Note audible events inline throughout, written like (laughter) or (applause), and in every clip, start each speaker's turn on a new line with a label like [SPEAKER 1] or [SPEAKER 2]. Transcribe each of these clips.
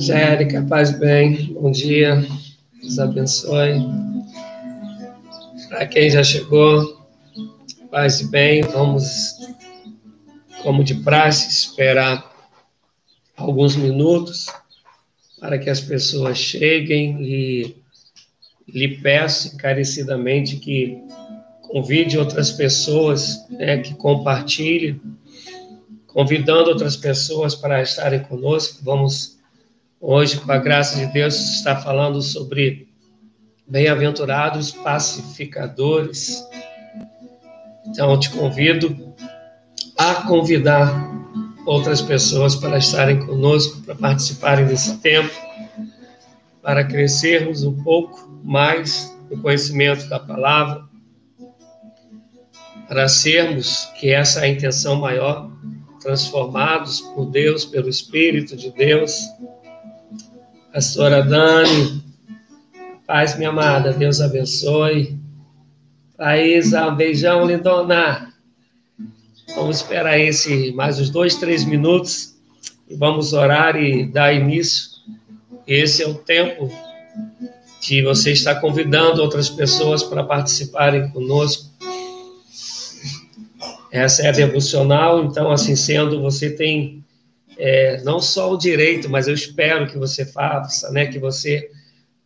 [SPEAKER 1] Angélica, paz bem, bom dia, Deus abençoe. Para quem já chegou, paz e bem, vamos, como de praxe, esperar alguns minutos para que as pessoas cheguem e lhe peço encarecidamente que convide outras pessoas, né, que compartilhe, convidando outras pessoas para estarem conosco. Vamos hoje, com a graça de Deus, estar falando sobre bem-aventurados pacificadores. Então, eu te convido a convidar outras pessoas para estarem conosco, para participarem desse tempo, para crescermos um pouco mais no conhecimento da palavra, para sermos, que essa é a intenção maior, transformados por Deus, pelo Espírito de Deus. Pastora Dani, paz, minha amada, Deus abençoe. Thaisa, um beijão, lindona. Vamos esperar esse mais uns dois, três minutos e vamos orar e dar início. Esse é o tempo que você está convidando outras pessoas para participarem conosco essa é a devocional, então, assim sendo, você tem é, não só o direito, mas eu espero que você faça, né? Que você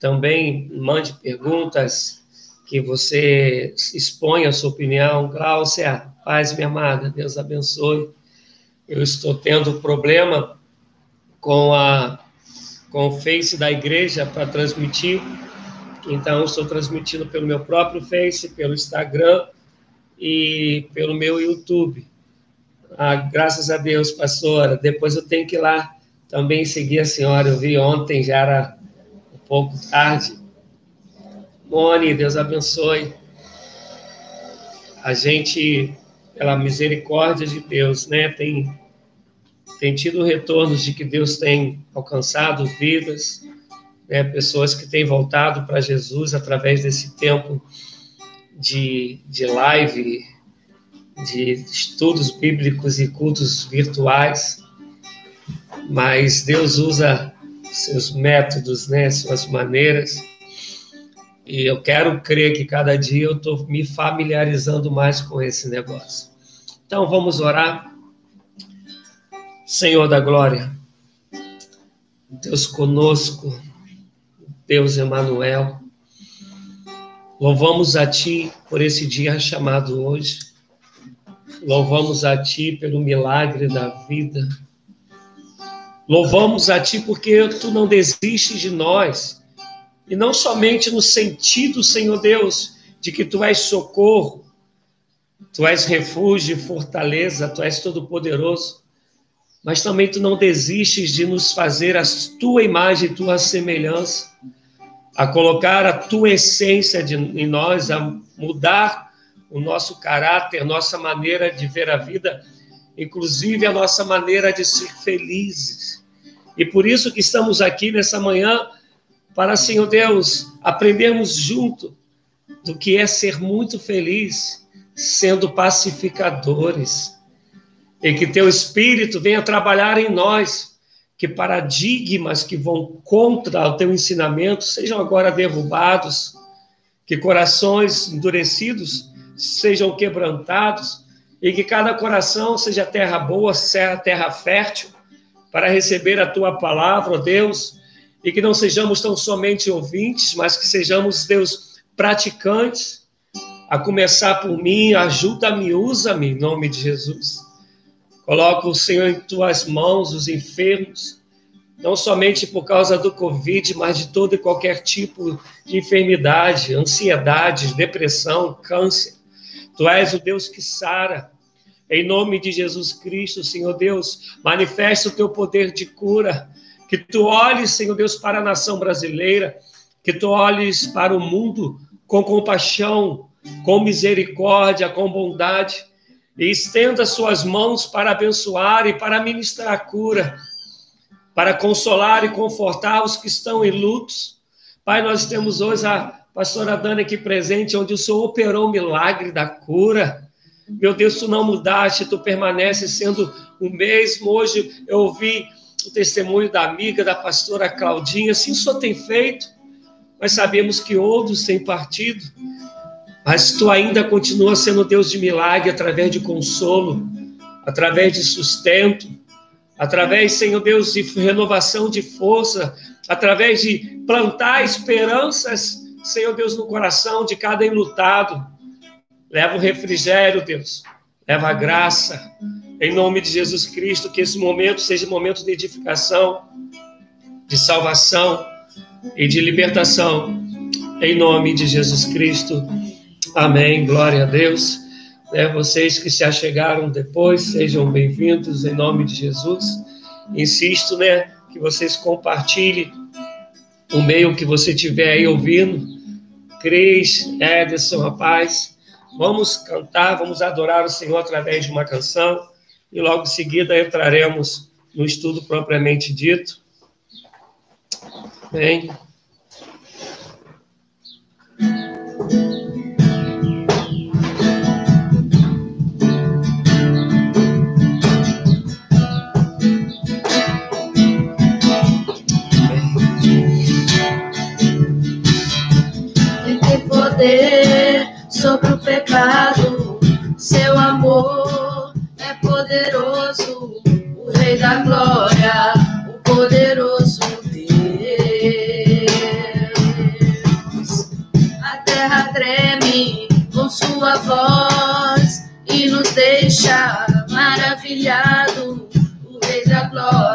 [SPEAKER 1] também mande perguntas, que você exponha a sua opinião. Gláucia, paz, minha amada, Deus abençoe. Eu estou tendo problema com a com o Face da igreja para transmitir, então estou transmitindo pelo meu próprio Face, pelo Instagram e pelo meu YouTube. Ah, graças a Deus, pastora. Depois eu tenho que ir lá também seguir a senhora. Eu vi ontem, já era pouco tarde. Mone, Deus abençoe. A gente, pela misericórdia de Deus, né, tem, tem tido retornos de que Deus tem alcançado vidas, né, pessoas que têm voltado para Jesus através desse tempo de, de live, de estudos bíblicos e cultos virtuais, mas Deus usa seus métodos, né, suas maneiras, e eu quero crer que cada dia eu estou me familiarizando mais com esse negócio. Então vamos orar. Senhor da glória, Deus conosco, Deus Emanuel, Louvamos a Ti por esse dia chamado hoje. Louvamos a Ti pelo milagre da vida. Louvamos a Ti porque Tu não desistes de nós. E não somente no sentido, Senhor Deus, de que Tu és socorro, Tu és refúgio fortaleza, Tu és todo-poderoso, mas também Tu não desistes de nos fazer a Tua imagem Tua semelhança a colocar a tua essência de, em nós, a mudar o nosso caráter, nossa maneira de ver a vida, inclusive a nossa maneira de ser felizes. E por isso que estamos aqui nessa manhã, para, Senhor Deus, aprendermos junto do que é ser muito feliz, sendo pacificadores. E que teu Espírito venha trabalhar em nós que paradigmas que vão contra o teu ensinamento sejam agora derrubados, que corações endurecidos sejam quebrantados e que cada coração seja terra boa, terra fértil para receber a tua palavra, ó Deus, e que não sejamos tão somente ouvintes, mas que sejamos, Deus, praticantes. A começar por mim, ajuda-me, usa-me em nome de Jesus. Coloca o Senhor em tuas mãos, os enfermos, não somente por causa do Covid, mas de todo e qualquer tipo de enfermidade, ansiedade, depressão, câncer. Tu és o Deus que sara. Em nome de Jesus Cristo, Senhor Deus, manifesta o teu poder de cura. Que tu olhes, Senhor Deus, para a nação brasileira, que tu olhes para o mundo com compaixão, com misericórdia, com bondade, e estenda suas mãos para abençoar e para ministrar cura, para consolar e confortar os que estão em lutos. Pai, nós temos hoje a pastora Dani aqui presente, onde o Senhor operou o milagre da cura. Meu Deus, tu não mudaste, tu permaneces sendo o mesmo. Hoje eu ouvi o testemunho da amiga, da pastora Claudinha, assim o Senhor tem feito, mas sabemos que outros têm partido. Mas tu ainda continua sendo Deus de milagre através de consolo, através de sustento, através, Senhor Deus, de renovação de força, através de plantar esperanças, Senhor Deus, no coração de cada enlutado. Leva o refrigério, Deus. Leva a graça. Em nome de Jesus Cristo, que esse momento seja um momento de edificação, de salvação e de libertação. Em nome de Jesus Cristo. Amém. Glória a Deus. É, vocês que se achegaram depois, sejam bem-vindos em nome de Jesus. Insisto, né, que vocês compartilhem o meio que você tiver aí ouvindo. Cris, Ederson, rapaz, vamos cantar, vamos adorar o Senhor através de uma canção e logo em seguida entraremos no estudo propriamente dito. Bem.
[SPEAKER 2] sobre o pecado. Seu amor é poderoso, o Rei da Glória, o poderoso Deus. A terra treme com sua voz e nos deixa maravilhado, o Rei da Glória,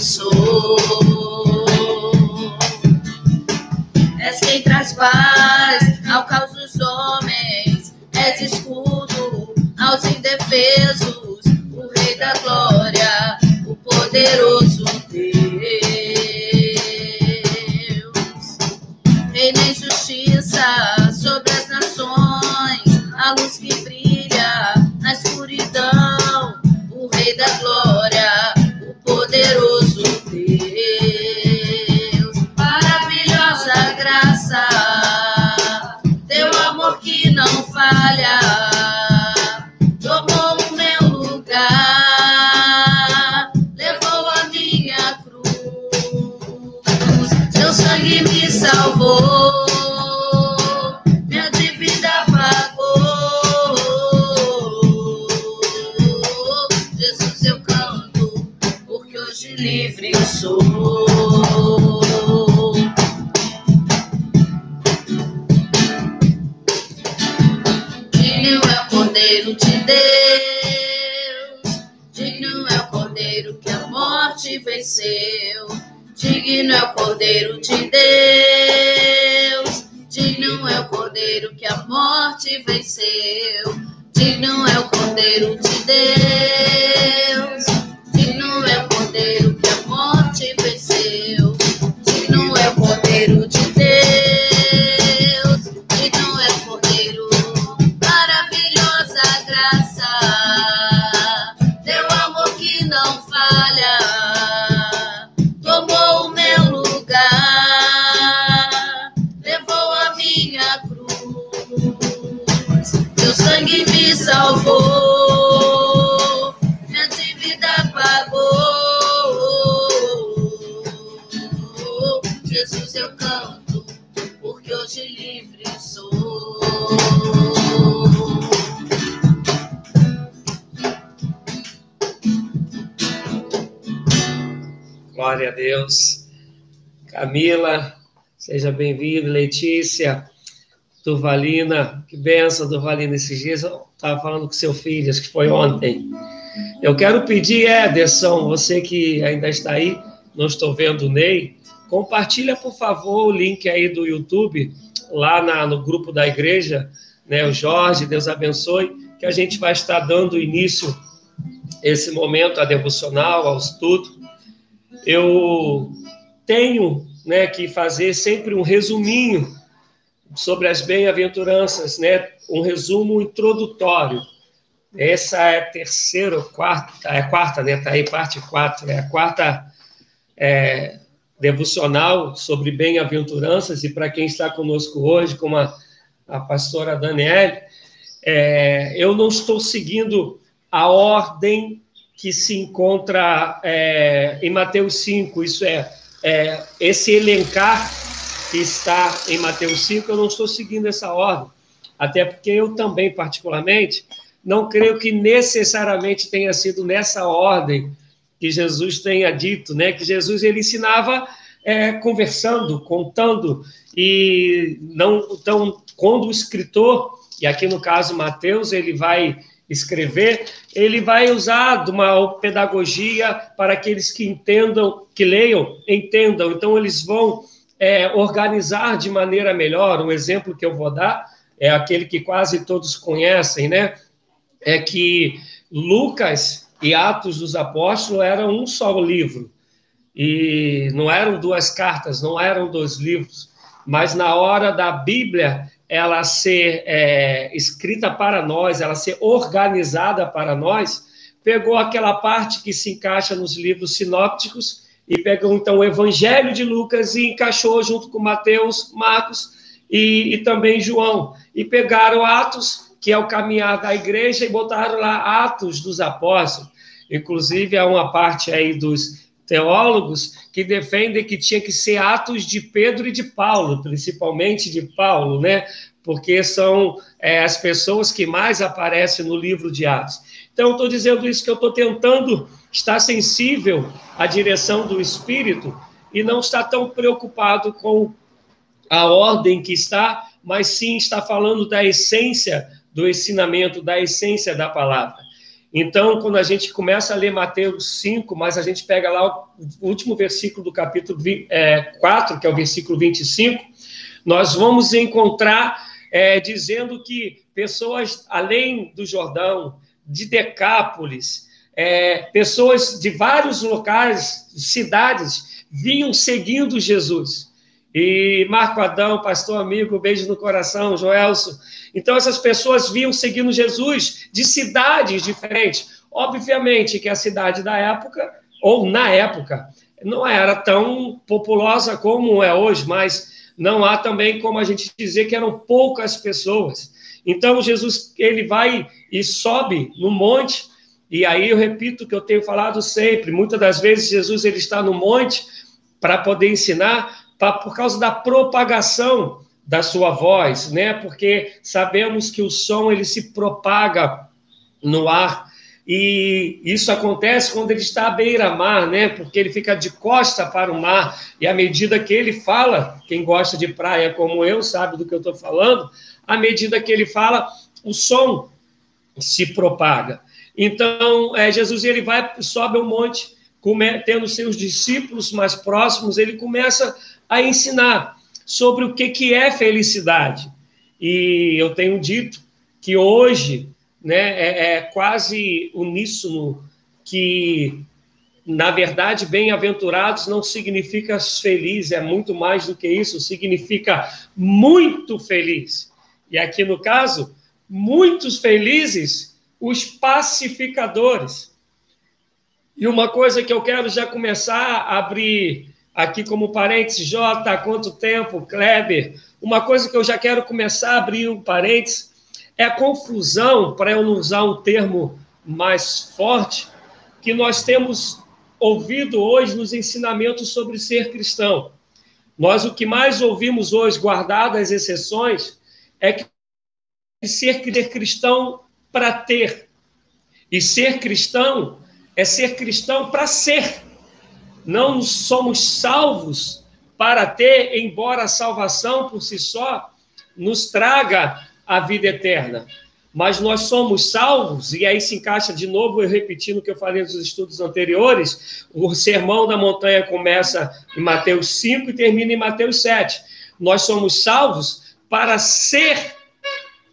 [SPEAKER 2] sou. És quem traz paz ao caos dos homens, és escudo aos indefesos, o Rei da Glória, o poderoso sangue me salvou. livre sou. Digno é o Cordeiro de Deus, digno é o Cordeiro que a morte venceu. Digno é o Cordeiro de Deus, digno é o Cordeiro que a morte venceu. Digno é o Cordeiro de Deus,
[SPEAKER 1] Glória a Deus. Camila, seja bem-vinda. Letícia, Durvalina, que benção, Durvalina. Esses dias eu estava falando com seu filho, acho que foi ontem. Eu quero pedir, Ederson, você que ainda está aí, não estou vendo o Ney, compartilha, por favor, o link aí do YouTube, lá na, no grupo da igreja, né, o Jorge, Deus abençoe, que a gente vai estar dando início esse momento a devocional, ao estudo. Eu tenho né, que fazer sempre um resuminho sobre as bem-aventuranças, né, um resumo introdutório. Essa é a terceira, quarta, é a quarta, né? Está aí, parte quatro, é a quarta é, devocional sobre bem-aventuranças, e para quem está conosco hoje, como a, a pastora Daniele, é, eu não estou seguindo a ordem que se encontra é, em Mateus 5, isso é, é, esse elencar que está em Mateus 5, eu não estou seguindo essa ordem, até porque eu também, particularmente, não creio que necessariamente tenha sido nessa ordem que Jesus tenha dito, né? Que Jesus ele ensinava é, conversando, contando e não então quando o escritor e aqui no caso Mateus ele vai escrever, ele vai usar de uma pedagogia para aqueles que entendam, que leiam, entendam. Então eles vão é, organizar de maneira melhor. Um exemplo que eu vou dar é aquele que quase todos conhecem, né? É que Lucas e Atos dos Apóstolos eram um só livro. E não eram duas cartas, não eram dois livros. Mas na hora da Bíblia ela ser é, escrita para nós, ela ser organizada para nós, pegou aquela parte que se encaixa nos livros sinópticos e pegou então o Evangelho de Lucas e encaixou junto com Mateus, Marcos e, e também João. E pegaram Atos, que é o caminhar da igreja, e botaram lá Atos dos Apóstolos. Inclusive, há uma parte aí dos teólogos que defendem que tinha que ser Atos de Pedro e de Paulo, principalmente de Paulo, né? Porque são é, as pessoas que mais aparecem no livro de Atos. Então, estou dizendo isso que eu estou tentando estar sensível à direção do Espírito e não estar tão preocupado com a ordem que está, mas sim está falando da essência do ensinamento, da essência da palavra. Então, quando a gente começa a ler Mateus 5, mas a gente pega lá o último versículo do capítulo 4, que é o versículo 25, nós vamos encontrar é, dizendo que pessoas além do Jordão, de Decápolis, é, pessoas de vários locais, cidades, vinham seguindo Jesus. E Marco Adão, pastor amigo, beijo no coração, Joelso. Então, essas pessoas vinham seguindo Jesus de cidades diferentes. Obviamente que a cidade da época, ou na época, não era tão populosa como é hoje, mas não há também como a gente dizer que eram poucas pessoas. Então, Jesus, ele vai e sobe no monte, e aí eu repito o que eu tenho falado sempre, muitas das vezes Jesus ele está no monte para poder ensinar, pra, por causa da propagação da sua voz, né? Porque sabemos que o som ele se propaga no ar e isso acontece quando ele está à beira-mar, né? Porque ele fica de costa para o mar e à medida que ele fala, quem gosta de praia como eu sabe do que eu estou falando, à medida que ele fala, o som se propaga. Então, é, Jesus ele vai sobe ao monte, come, tendo seus discípulos mais próximos, ele começa a ensinar sobre o que, que é felicidade. E eu tenho dito que hoje né, é, é quase uníssono que, na verdade, bem-aventurados não significa feliz, é muito mais do que isso, significa muito feliz. E aqui no caso, muitos felizes, os pacificadores. E uma coisa que eu quero já começar a abrir aqui como parênteses, Jota, há quanto tempo, Kleber? Uma coisa que eu já quero começar a abrir um parênteses é a confusão, para eu não usar um termo mais forte, que nós temos ouvido hoje nos ensinamentos sobre ser cristão. Nós o que mais ouvimos hoje, guardadas as exceções, é que ser cristão para ter. E ser cristão é ser cristão para ser não somos salvos para ter, embora a salvação por si só nos traga a vida eterna. Mas nós somos salvos, e aí se encaixa de novo, eu repetindo o que eu falei nos estudos anteriores, o sermão da montanha começa em Mateus 5 e termina em Mateus 7. Nós somos salvos para ser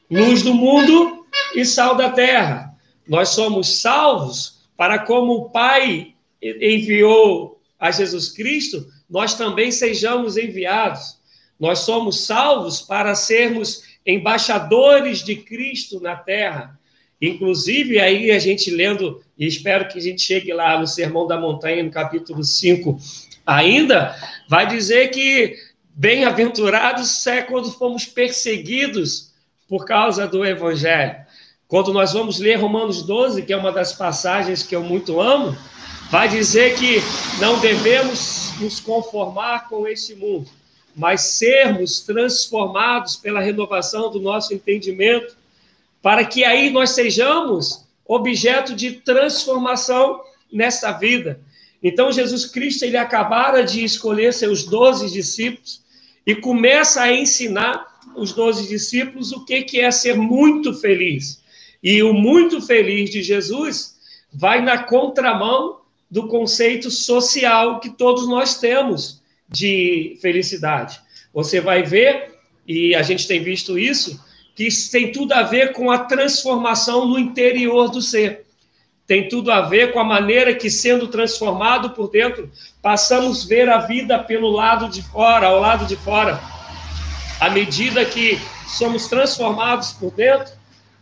[SPEAKER 1] luz do mundo e sal da terra. Nós somos salvos para, como o Pai enviou a Jesus Cristo, nós também sejamos enviados. Nós somos salvos para sermos embaixadores de Cristo na terra. Inclusive, aí a gente lendo, e espero que a gente chegue lá no Sermão da Montanha, no capítulo 5, ainda, vai dizer que bem-aventurados é quando fomos perseguidos por causa do Evangelho. Quando nós vamos ler Romanos 12, que é uma das passagens que eu muito amo, vai dizer que não devemos nos conformar com este mundo, mas sermos transformados pela renovação do nosso entendimento, para que aí nós sejamos objeto de transformação nessa vida. Então, Jesus Cristo, ele acabara de escolher seus doze discípulos e começa a ensinar os doze discípulos o que, que é ser muito feliz. E o muito feliz de Jesus vai na contramão do conceito social que todos nós temos de felicidade. Você vai ver, e a gente tem visto isso, que tem tudo a ver com a transformação no interior do ser. Tem tudo a ver com a maneira que, sendo transformado por dentro, passamos a ver a vida pelo lado de fora, ao lado de fora. À medida que somos transformados por dentro,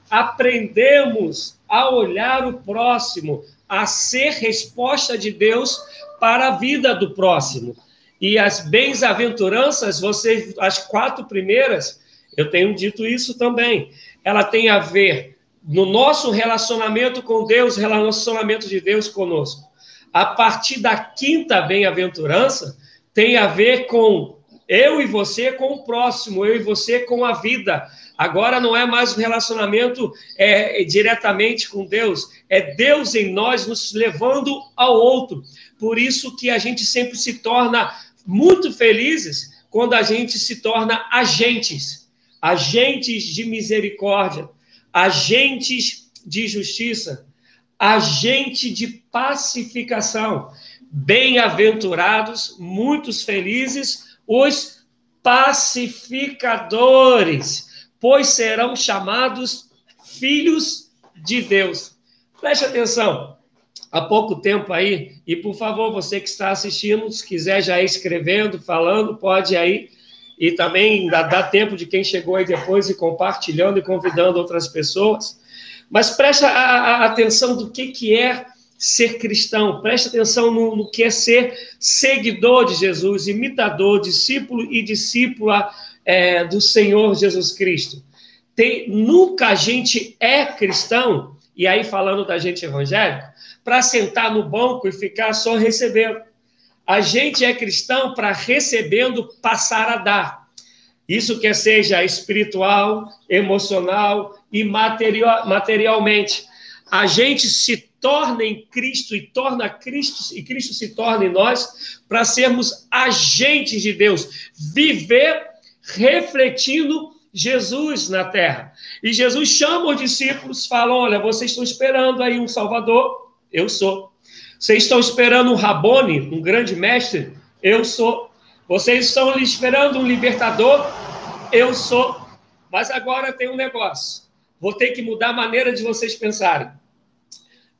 [SPEAKER 1] aprendemos a olhar o próximo, a ser resposta de Deus para a vida do próximo. E as bens-aventuranças, você, as quatro primeiras, eu tenho dito isso também, ela tem a ver no nosso relacionamento com Deus, relacionamento de Deus conosco. A partir da quinta bem-aventurança, tem a ver com eu e você com o próximo, eu e você com a vida. Agora não é mais um relacionamento é, diretamente com Deus, é Deus em nós nos levando ao outro. Por isso que a gente sempre se torna muito felizes quando a gente se torna agentes, agentes de misericórdia, agentes de justiça, agente de pacificação. Bem-aventurados, muitos felizes, os pacificadores, pois serão chamados filhos de Deus. Preste atenção há pouco tempo aí, e por favor, você que está assistindo, se quiser já ir escrevendo, falando, pode aí, e também dá, dá tempo de quem chegou aí depois e compartilhando e convidando outras pessoas. Mas preste a, a atenção do que, que é ser cristão, preste atenção no, no, que é ser seguidor de Jesus, imitador, discípulo e discípula é, do Senhor Jesus Cristo. Tem, nunca a gente é cristão, e aí falando da gente evangélica, para sentar no banco e ficar só recebendo. A gente é cristão para recebendo passar a dar. Isso quer seja espiritual, emocional e material, materialmente. A gente se torna em Cristo e torna Cristo e Cristo se torna em nós para sermos agentes de Deus, viver refletindo Jesus na terra. E Jesus chama os discípulos, fala: "Olha, vocês estão esperando aí um Salvador, eu sou. Vocês estão esperando um Rabone, um grande mestre? Eu sou. Vocês estão esperando um libertador? Eu sou. Mas agora tem um negócio. Vou ter que mudar a maneira de vocês pensarem.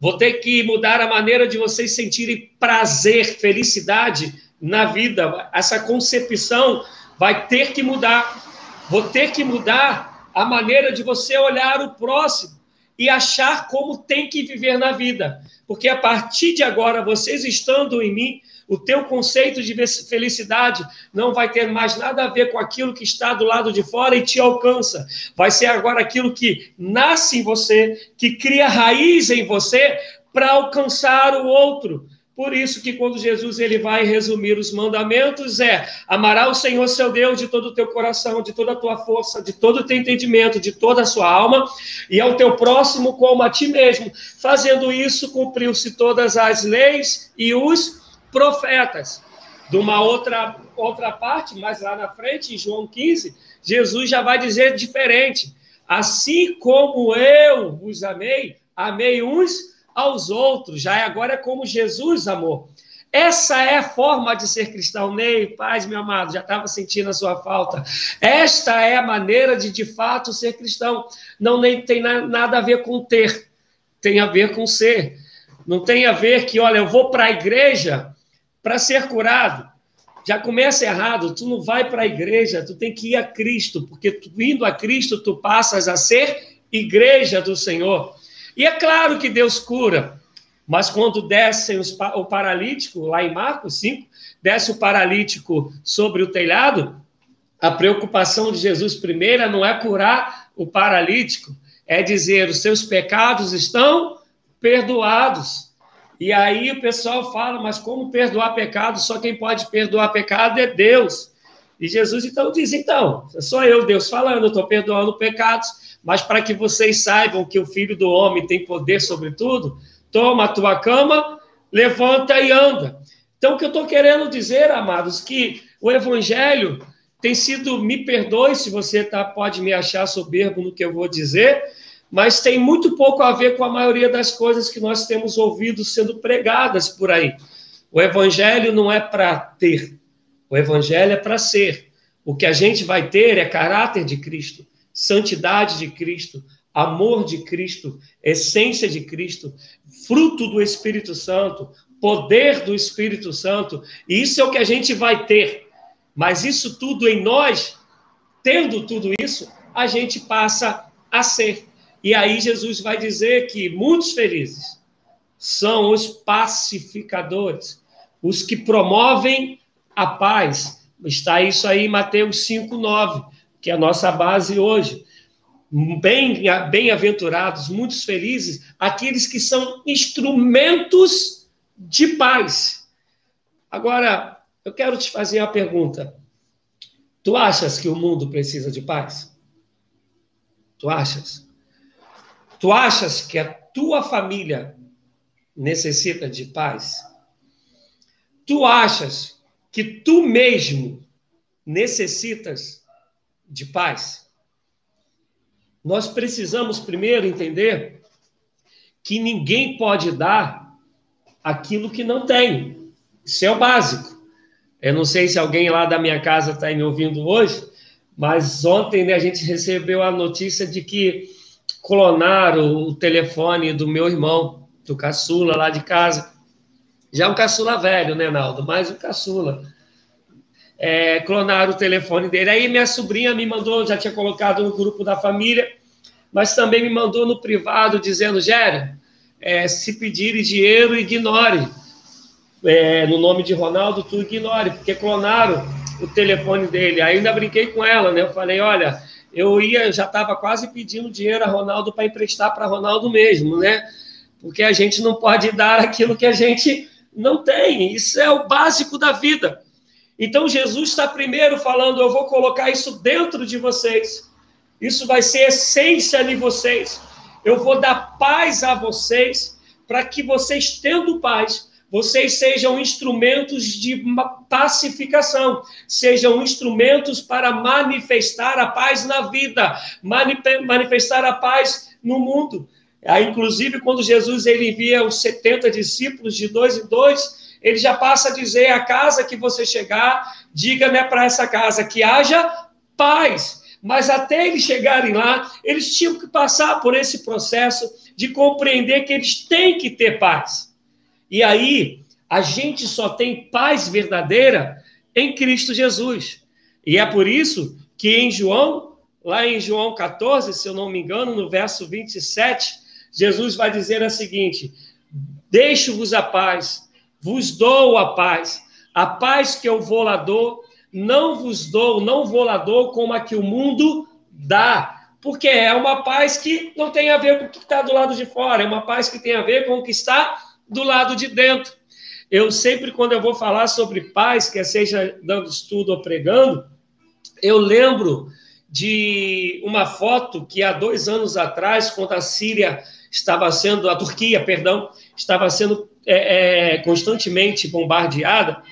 [SPEAKER 1] Vou ter que mudar a maneira de vocês sentirem prazer, felicidade na vida. Essa concepção vai ter que mudar. Vou ter que mudar a maneira de você olhar o próximo e achar como tem que viver na vida. Porque a partir de agora, vocês estando em mim, o teu conceito de felicidade não vai ter mais nada a ver com aquilo que está do lado de fora e te alcança. Vai ser agora aquilo que nasce em você, que cria raiz em você para alcançar o outro. Por isso que quando Jesus ele vai resumir os mandamentos é: amará o Senhor seu Deus de todo o teu coração, de toda a tua força, de todo o teu entendimento, de toda a sua alma, e ao teu próximo como a ti mesmo. Fazendo isso, cumpriu-se todas as leis e os profetas. De uma outra outra parte, mais lá na frente, em João 15, Jesus já vai dizer diferente. Assim como eu vos amei, amei uns aos outros. Já é agora é como Jesus amou. Essa é a forma de ser cristão. Ney, paz, meu amado, já estava sentindo a sua falta. Esta é a maneira de, de fato, ser cristão. Não nem tem nada a ver com ter, tem a ver com ser. Não tem a ver que, olha, eu vou para a igreja para ser curado. Já começa errado, tu não vai para a igreja, tu tem que ir a Cristo, porque tu, indo a Cristo, tu passas a ser igreja do Senhor. E é claro que Deus cura, mas quando desce o paralítico, lá em Marcos 5, desce o paralítico sobre o telhado, a preocupação de Jesus primeira não é curar o paralítico, é dizer: os seus pecados estão perdoados. E aí o pessoal fala, mas como perdoar pecado? Só quem pode perdoar pecado é Deus. E Jesus então diz: então, sou eu, Deus, falando, eu estou perdoando pecados, mas para que vocês saibam que o Filho do Homem tem poder sobre tudo, toma a tua cama, levanta e anda. Então, o que eu estou querendo dizer, amados, que o Evangelho tem sido, me perdoe se você tá, pode me achar soberbo no que eu vou dizer, mas tem muito pouco a ver com a maioria das coisas que nós temos ouvido sendo pregadas por aí. O Evangelho não é para ter, o Evangelho é para ser. O que a gente vai ter é caráter de Cristo, santidade de Cristo, amor de Cristo, essência de Cristo, fruto do Espírito Santo, poder do Espírito Santo. E isso é o que a gente vai ter. Mas isso tudo em nós, tendo tudo isso, a gente passa a ser. E aí Jesus vai dizer que muitos felizes são os pacificadores, os que promovem a paz. Está isso aí em Mateus 5:9, que é a nossa base hoje. Bem, bem-aventurados, muitos felizes, aqueles que são instrumentos de paz. Agora, eu quero te fazer uma pergunta. Tu achas que o mundo precisa de paz? Tu achas? Tu achas que a tua família necessita de paz? Tu achas que tu mesmo necessitas de paz? Nós precisamos primeiro entender que ninguém pode dar aquilo que não tem. Isso é o básico. Eu não sei se alguém lá da minha casa está me ouvindo hoje, mas ontem né, a gente recebeu a notícia de que clonaram o telefone do meu irmão, do caçula lá de casa. Já um caçula velho, né, Naldo? Mais um caçula. É, clonaram o telefone dele. Aí minha sobrinha me mandou, já tinha colocado no grupo da família, mas também me mandou no privado dizendo, Gério, é, se pedirem dinheiro, ignore. É, no nome de Ronaldo, tu ignore, porque clonaram o telefone dele. Aí ainda brinquei com ela, né? Eu falei, olha, eu ia, já estava quase pedindo dinheiro a Ronaldo para emprestar para Ronaldo mesmo, né? Porque a gente não pode dar aquilo que a gente não tem. Isso é o básico da vida. Então Jesus está primeiro falando: eu vou colocar isso dentro de vocês. Isso vai ser essência de vocês. Eu vou dar paz a vocês, para que vocês, tendo paz, vocês sejam instrumentos de pacificação, sejam instrumentos para manifestar a paz na vida, manifestar a paz no mundo. Aí, inclusive, quando Jesus ele envia os 70 discípulos de dois em dois, ele já passa a dizer: a casa que você chegar, diga né, para essa casa que haja paz. Mas até eles chegarem lá, eles tinham que passar por esse processo de compreender que eles têm que ter paz. E aí, a gente só tem paz verdadeira em Cristo Jesus. E é por isso que em João, lá em João 14, se eu não me engano, no verso 27, Jesus vai dizer a seguinte: Deixo-vos a paz, vos dou a paz. A paz que eu vou lá dou, não vos dou, não vou lá dou como a que o mundo dá. Porque é uma paz que não tem a ver com o que está do lado de fora, é uma paz que tem a ver com o que está do lado de dentro. Eu sempre, quando eu vou falar sobre paz, quer seja dando estudo ou pregando, eu lembro de uma foto que há dois anos atrás, quando a Síria estava sendo, a Turquia, perdão, estava sendo é, é, constantemente bombardeada,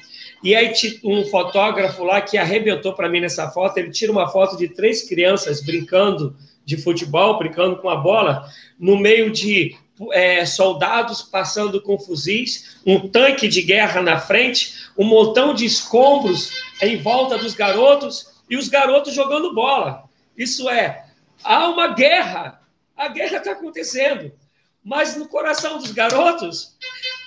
[SPEAKER 1] E aí um fotógrafo lá que arrebentou para mim nessa foto, ele tira uma foto de três crianças brincando de futebol, brincando com a bola, no meio de é, soldados passando com fuzis, um tanque de guerra na frente, um montão de escombros em volta dos garotos e os garotos jogando bola. Isso é, há uma guerra, a guerra está acontecendo, mas no coração dos garotos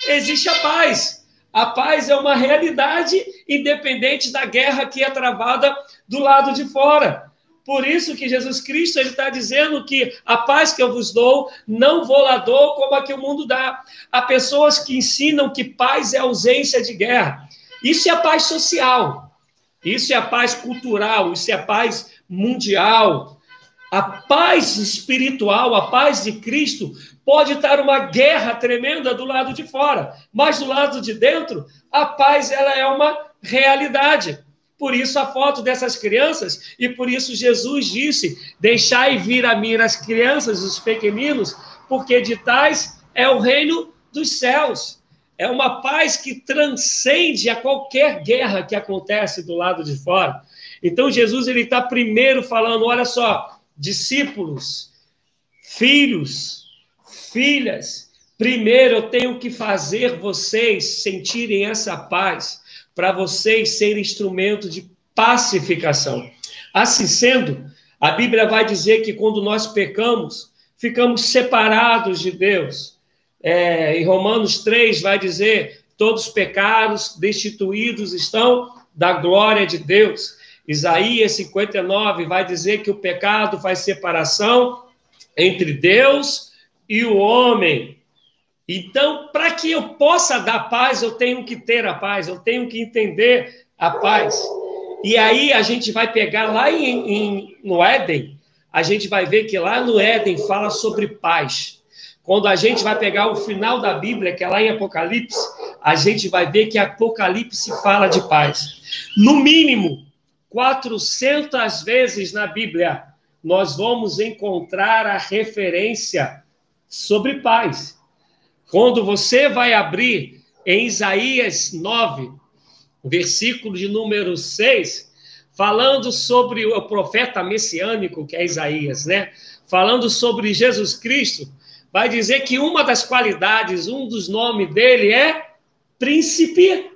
[SPEAKER 1] existe a paz. A paz é uma realidade independente da guerra que é travada do lado de fora. Por isso que Jesus Cristo ele está dizendo que a paz que eu vos dou, não vou lá dou como a que o mundo dá. Há pessoas que ensinam que paz é ausência de guerra. Isso é a paz social. Isso é a paz cultural. Isso é a paz mundial. A paz espiritual, a paz de Cristo, pode estar uma guerra tremenda do lado de fora, mas do lado de dentro, a paz ela é uma realidade. Por isso a foto dessas crianças, e por isso Jesus disse: Deixai vir a mim as crianças, os pequeninos, porque de tais é o reino dos céus. É uma paz que transcende a qualquer guerra que acontece do lado de fora. Então Jesus ele está primeiro falando: olha só, discípulos, filhos, filhas, primeiro eu tenho que fazer vocês sentirem essa paz para vocês serem instrumento de pacificação. Assim sendo, a Bíblia vai dizer que quando nós pecamos, ficamos separados de Deus. É, em Romanos 3 vai dizer: todos pecados destituídos estão da glória de Deus. Isaías 59 vai dizer que o pecado faz separação entre Deus e o homem. Então, para que eu possa dar paz, eu tenho que ter a paz, eu tenho que entender a paz. E aí a gente vai pegar lá em, em, no Éden, a gente vai ver que lá no Éden fala sobre paz. Quando a gente vai pegar o final da Bíblia, que é lá em Apocalipse, a gente vai ver que Apocalipse fala de paz. No mínimo, 400 vezes na Bíblia, nós vamos encontrar a referência sobre paz. Quando você vai abrir em Isaías 9, versículo de número 6, falando sobre o profeta messiânico, que é Isaías, né? Falando sobre Jesus Cristo, vai dizer que uma das qualidades, um dos nomes dele é príncipe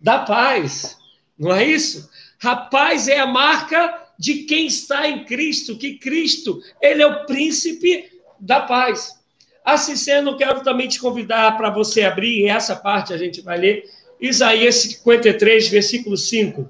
[SPEAKER 1] da paz. Não é isso? Rapaz é a marca de quem está em Cristo, que Cristo, ele é o príncipe da paz. Assim sendo, quero também te convidar para você abrir, e essa parte a gente vai ler, Isaías 53, versículo 5.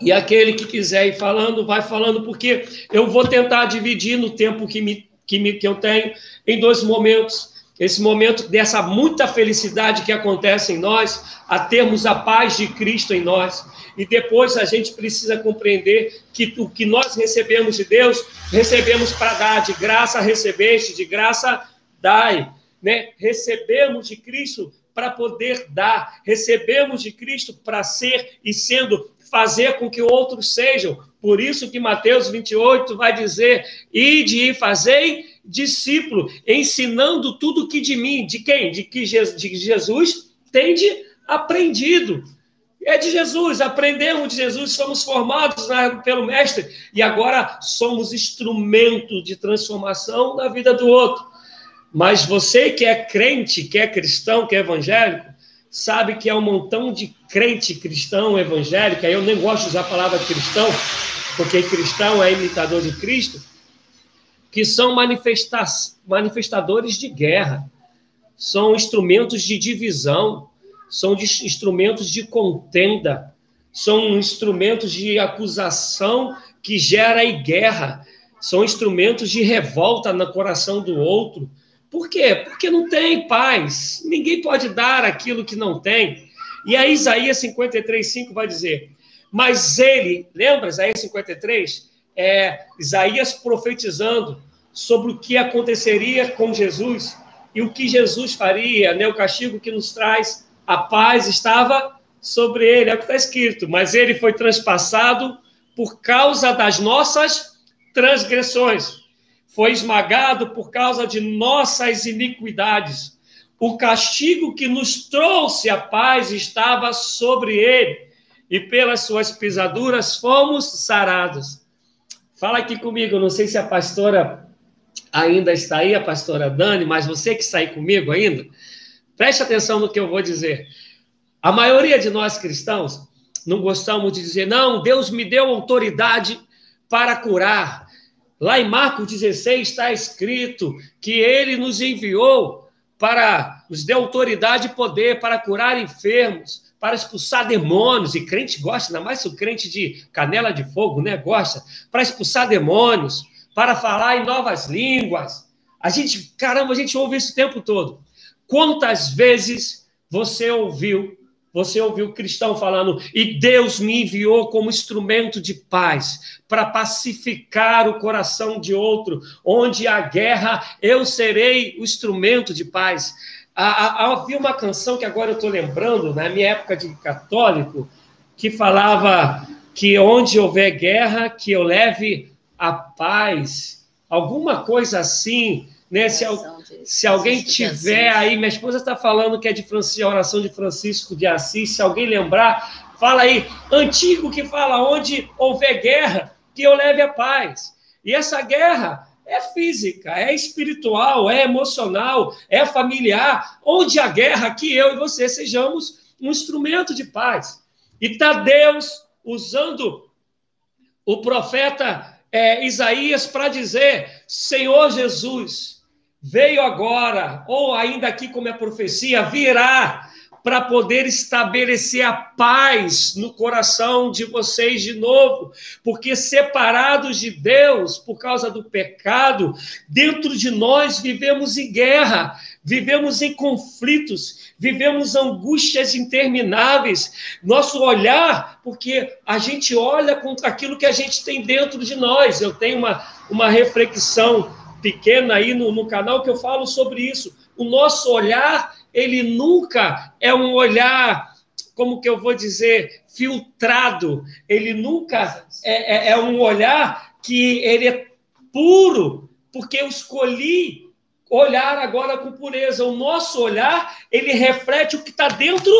[SPEAKER 1] E aquele que quiser ir falando, vai falando, porque eu vou tentar dividir no tempo que, me, que, me, que eu tenho em dois momentos. Esse momento dessa muita felicidade que acontece em nós, a termos a paz de Cristo em nós e depois a gente precisa compreender que o que nós recebemos de Deus, recebemos para dar, de graça recebeste, de graça dai, né? Recebemos de Cristo para poder dar, recebemos de Cristo para ser e sendo fazer com que outros sejam. Por isso que Mateus 28 vai dizer: "Ide e fazei discípulo, ensinando tudo que de mim, de quem? De que de Jesus tende aprendido é de Jesus, aprendemos de Jesus, somos formados pelo Mestre e agora somos instrumento de transformação na vida do outro. Mas você que é crente, que é cristão, que é evangélico, sabe que é um montão de crente cristão evangélico, eu nem gosto de usar a palavra cristão, porque cristão é imitador de Cristo, que são manifesta manifestadores de guerra, são instrumentos de divisão, são de instrumentos de contenda, são instrumentos de acusação que gera guerra, são instrumentos de revolta no coração do outro. Por quê? Porque não tem paz. Ninguém pode dar aquilo que não tem. E aí Isaías 53:5 vai dizer: "Mas ele, lembra Isaías 53? É Isaías profetizando sobre o que aconteceria com Jesus e o que Jesus faria, né? O castigo que nos traz a paz estava sobre ele, é o que está escrito, mas ele foi transpassado por causa das nossas transgressões, foi esmagado por causa de nossas iniquidades. o castigo que nos trouxe a paz estava sobre ele, e pelas suas pisaduras fomos sarados. Fala aqui comigo, não sei se a pastora ainda está aí, a pastora Dani, mas você que está aí comigo ainda, preste atenção no que eu vou dizer. A maioria de nós cristãos não gostamos de dizer, não, Deus me deu autoridade para curar. Lá em Marcos 16 está escrito que ele nos enviou para nos deu autoridade e poder para curar enfermos, para expulsar demônios, e crente gosta, ainda mais o crente de canela de fogo, né? Gosta, para expulsar demônios, para falar em novas línguas. A gente, caramba, a gente ouve isso o tempo todo. Quantas vezes você ouviu você ouviu cristão falando, e Deus me enviou como instrumento de paz, para pacificar o coração de outro, onde a guerra eu serei o instrumento de paz. Havia uma canção que agora eu estou lembrando, na minha época de católico, que falava que onde houver guerra, que eu leve a paz, alguma coisa assim, né? Se, se alguém tiver aí, minha esposa está falando que é de Francisco, oração de Francisco de Assis, se alguém lembrar, fala aí, antigo que fala, onde houver guerra, que eu leve a paz. E essa guerra é física, é espiritual, é emocional, é familiar, onde a guerra, que eu e você sejamos um instrumento de paz. E está Deus usando o profeta é, Isaías para dizer: Senhor Jesus, veio agora, ou ainda aqui como é profecia, virá para poder estabelecer a paz no coração de vocês de novo, porque separados de Deus por causa do pecado, dentro de nós vivemos em guerra, vivemos em conflitos, vivemos angústias intermináveis. Nosso olhar, porque a gente olha contra aquilo que a gente tem dentro de nós. Eu tenho uma, uma reflexão pequena aí no, no canal que eu falo sobre isso. O nosso olhar, ele nunca é um olhar, como que eu vou dizer, filtrado. Ele nunca é, é, é um olhar que ele é puro, porque eu escolhi olhar agora com pureza. O nosso olhar, ele reflete o que está dentro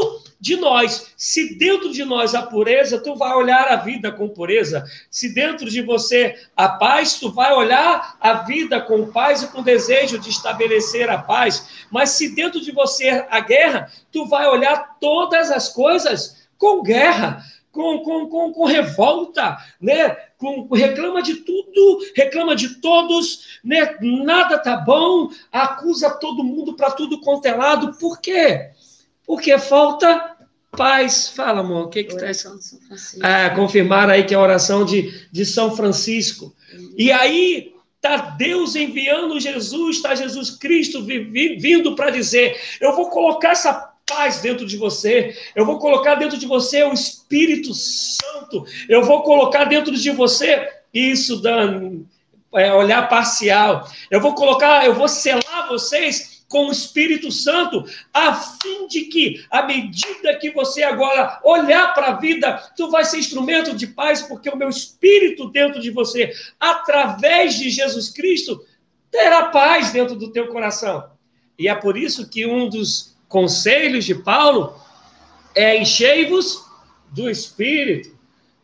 [SPEAKER 1] de nós. Se dentro de nós a pureza, tu vai olhar a vida com pureza. Se dentro de você a paz, tu vai olhar a vida com paz e com desejo de estabelecer a paz. Mas se dentro de você a guerra, tu vai olhar todas as coisas com guerra. Com, com, com, com revolta, né? Com, reclama de tudo, reclama de todos, né? Nada tá bom, acusa todo mundo para tudo quanto é lado. Por quê? Porque falta paz. Fala, amor, o que que está... Ah, confirmaram aí que é a oração de, de São Francisco. E aí está Deus enviando Jesus, está Jesus Cristo vindo para dizer: eu vou colocar essa paz dentro de você, eu vou colocar dentro de você o Espírito Santo, eu vou colocar dentro de você isso, Dan, é, olhar parcial, eu vou colocar, eu vou selar vocês com o Espírito Santo, a fim de que, à medida que você agora olhar para a vida, tu vai ser instrumento de paz, porque o meu Espírito dentro de você, através de Jesus Cristo, terá paz dentro do teu coração. E é por isso que um dos conselhos de Paulo é enchei-vos do Espírito.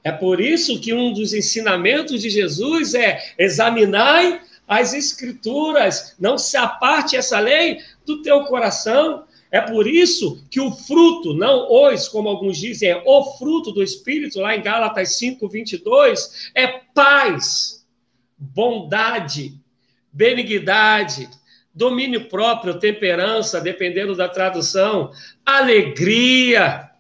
[SPEAKER 1] É por isso que um dos ensinamentos de Jesus é examinai as escrituras, não se aparte essa lei do teu coração. É por isso que o fruto, não os, como alguns dizem, é o fruto do Espírito, lá em Gálatas 5, 22, é paz, bondade, benignidade, domínio próprio, temperança, dependendo da tradução, alegria,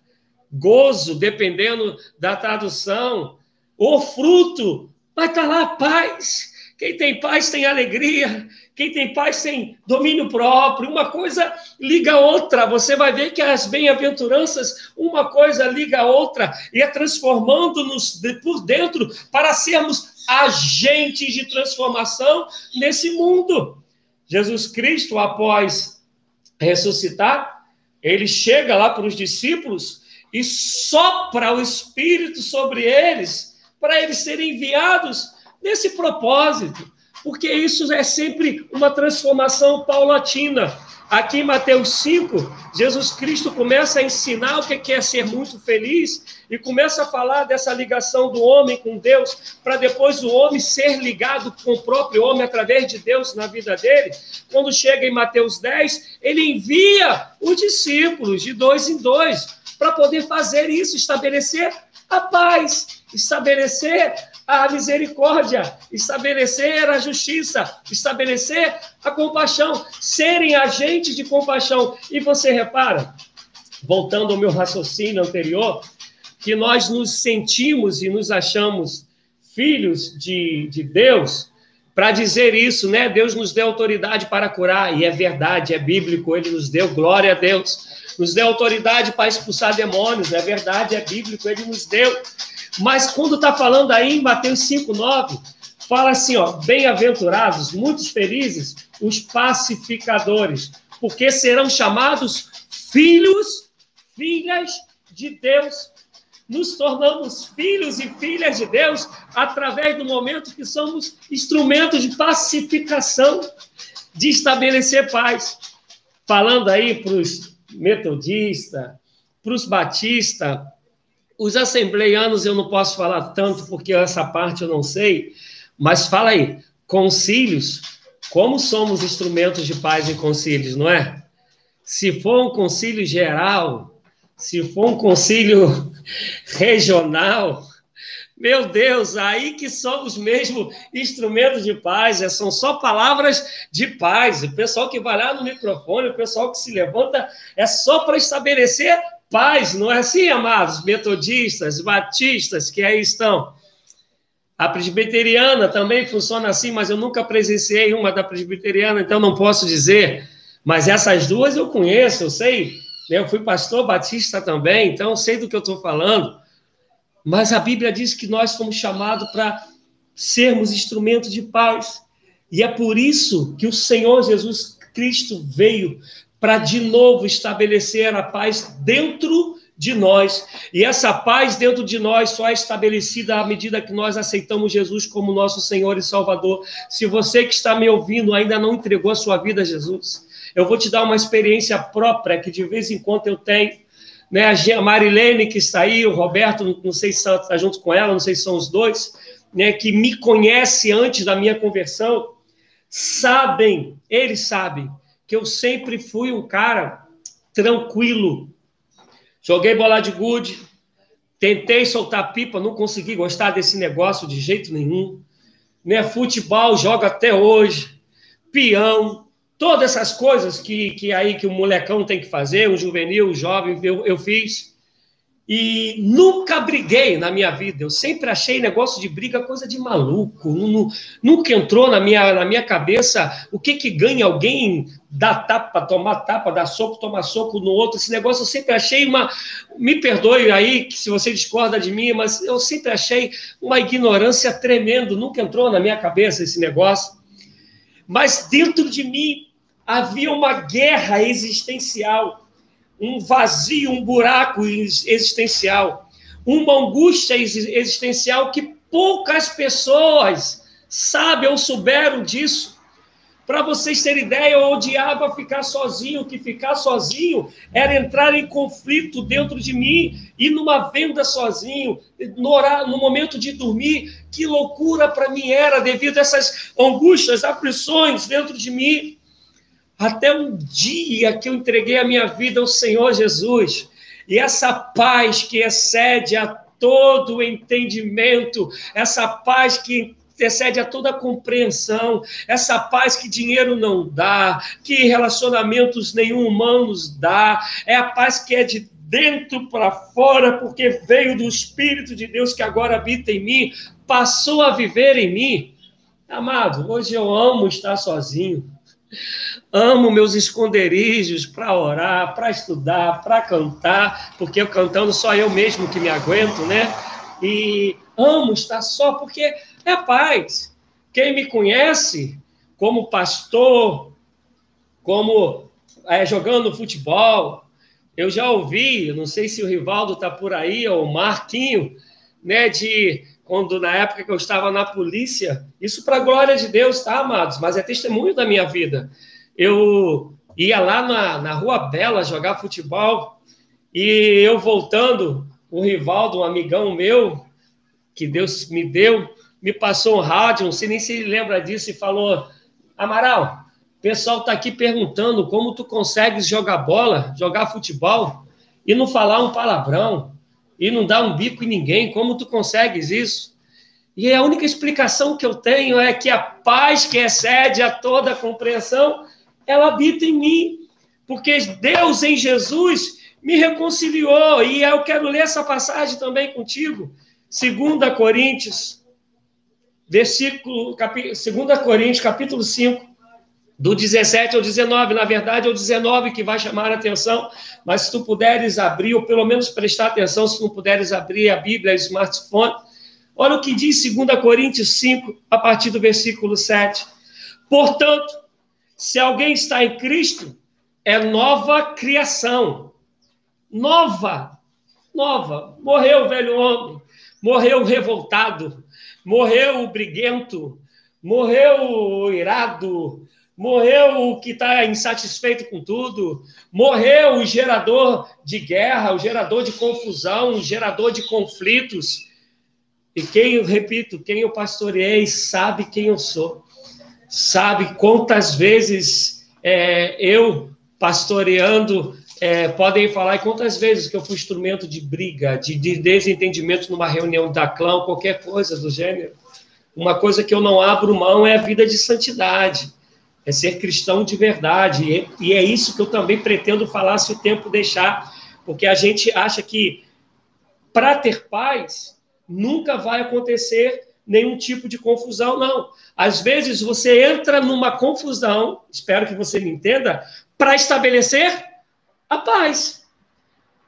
[SPEAKER 1] gozo, dependendo da tradução, o fruto, vai estar lá paz, quem tem paz tem alegria, quem tem paz tem domínio próprio. Uma coisa liga a outra. Você vai ver que as bem-aventuranças, uma coisa liga a outra e é transformando-nos por dentro para sermos agentes de transformação nesse mundo. Jesus Cristo, após ressuscitar, ele chega lá para os discípulos e sopra o Espírito sobre eles para eles serem enviados nesse propósito, porque isso é sempre uma transformação paulatina. Aqui em Mateus 5, Jesus Cristo começa a ensinar o que é ser muito feliz e começa a falar dessa ligação do homem com Deus, para depois o homem ser ligado com o próprio homem através de Deus na vida dele. Quando chega em Mateus 10, ele envia os discípulos de dois em dois para poder fazer isso, estabelecer a paz, estabelecer a misericórdia, estabelecer a justiça, estabelecer a compaixão, serem agentes de compaixão. E você repara, voltando ao meu raciocínio anterior, que nós nos sentimos e nos achamos filhos de, de Deus para dizer isso, né? Deus nos deu autoridade para curar, e é verdade, é bíblico, ele nos deu, glória a Deus. Nos deu autoridade para expulsar demônios, é verdade, é bíblico, ele nos deu. Mas quando está falando aí em Mateus 5,9, fala assim, ó, bem-aventurados, muitos felizes, os pacificadores, porque serão chamados filhos, filhas de Deus. Nos tornamos filhos e filhas de Deus através do momento que somos instrumentos de pacificação, de estabelecer paz. Falando aí para os metodistas, para os batistas, os assembleianos eu não posso falar tanto porque essa parte eu não sei, mas fala aí, concílios, como somos instrumentos de paz em concílios, não é? Se for um concílio geral, se for um concílio (laughs) regional, meu Deus, aí que somos mesmo instrumentos de paz, é, são só palavras de paz. O pessoal que vai lá no microfone, o pessoal que se levanta, é só para estabelecer paz, não é assim, amados? Metodistas, batistas que aí estão. A presbiteriana também funciona assim, mas eu nunca presenciei uma da presbiteriana, então não posso dizer. Mas essas duas eu conheço, eu sei. Né? Eu fui pastor batista também, então sei do que eu estou falando. Mas a Bíblia diz que nós fomos chamados para sermos instrumentos de paz. E é por isso que o Senhor Jesus Cristo veio para de novo estabelecer a paz dentro de nós. E essa paz dentro de nós só é estabelecida à medida que nós aceitamos Jesus como nosso Senhor e Salvador. Se você que está me ouvindo ainda não entregou a sua vida a Jesus, eu vou te dar uma experiência própria que de vez em quando eu tenho. Né, a Marilene que está aí, o Roberto, não sei se está junto com ela, não sei se são os dois, né, que me conhece antes da minha conversão, sabem, eles sabem que eu sempre fui um cara tranquilo. Joguei bola de gude, tentei soltar pipa, não consegui gostar desse negócio de jeito nenhum. Né? Futebol, jogo até hoje. Peão, todas essas coisas que, que aí que o molecão tem que fazer, um juvenil, um jovem, eu, eu fiz. E nunca briguei na minha vida. Eu sempre achei negócio de briga coisa de maluco. Nunca entrou na minha, na minha cabeça o que, que ganha alguém dar tapa, tomar tapa, dar soco, tomar soco no outro. Esse negócio eu sempre achei uma. Me perdoe aí se você discorda de mim, mas eu sempre achei uma ignorância tremenda. Nunca entrou na minha cabeça esse negócio. Mas dentro de mim havia uma guerra existencial um vazio, um buraco existencial, uma angústia existencial que poucas pessoas sabem ou souberam disso. Para vocês terem ideia, eu odiava ficar sozinho, que ficar sozinho era entrar em conflito dentro de mim, e numa venda sozinho, no, horário, no momento de dormir, que loucura para mim era, devido a essas angústias, aflições dentro de mim até um dia que eu entreguei a minha vida ao Senhor Jesus. E essa paz que excede a todo entendimento, essa paz que excede a toda compreensão, essa paz que dinheiro não dá, que relacionamentos nenhum humanos dá, é a paz que é de dentro para fora, porque veio do Espírito de Deus que agora habita em mim, passou a viver em mim. Amado, hoje eu amo estar sozinho. Amo meus esconderijos para orar, para estudar, para cantar, porque eu cantando só eu mesmo que me aguento, né? E amo estar só porque é paz. Quem me conhece como pastor, como é, jogando futebol, eu já ouvi, não sei se o Rivaldo está por aí, ou o Marquinho, né, de quando na época que eu estava na polícia, isso para a glória de Deus, tá, amados? Mas é testemunho da minha vida. Eu ia lá na, na Rua Bela jogar futebol, e eu voltando, o Rivaldo, um amigão meu, que Deus me deu, me passou um rádio, não sei nem se ele lembra disso, e falou: Amaral, o pessoal está aqui perguntando como tu consegues jogar bola, jogar futebol, e não falar um palavrão, e não dar um bico em ninguém, como tu consegues isso? E a única explicação que eu tenho é que a paz que excede a toda compreensão, ela habita em mim, porque Deus em Jesus me reconciliou, e eu quero ler essa passagem também contigo, 2 Coríntios, versículo, cap... 2 Coríntios, capítulo 5, do 17 ao 19, na verdade é o 19 que vai chamar a atenção, mas se tu puderes abrir, ou pelo menos prestar atenção, se não puderes abrir a Bíblia, o smartphone, olha o que diz 2 Coríntios 5, a partir do versículo 7. Portanto, se alguém está em Cristo, é nova criação. Nova, nova. Morreu o velho homem, morreu o revoltado, morreu o briguento, morreu o irado, morreu o que está insatisfeito com tudo, morreu o gerador de guerra, o gerador de confusão, o gerador de conflitos. E quem, eu repito, quem eu pastoreei sabe quem eu sou, sabe quantas vezes é, eu pastoreando é, podem falar quantas vezes que eu fui instrumento de briga, de, de desentendimento numa reunião da clã, qualquer coisa do gênero. Uma coisa que eu não abro mão é a vida de santidade, é ser cristão de verdade. E, e é isso que eu também pretendo falar se o tempo deixar, porque a gente acha que para ter paz nunca vai acontecer nenhum tipo de confusão, não. Às vezes você entra numa confusão, espero que você me entenda, para estabelecer a paz.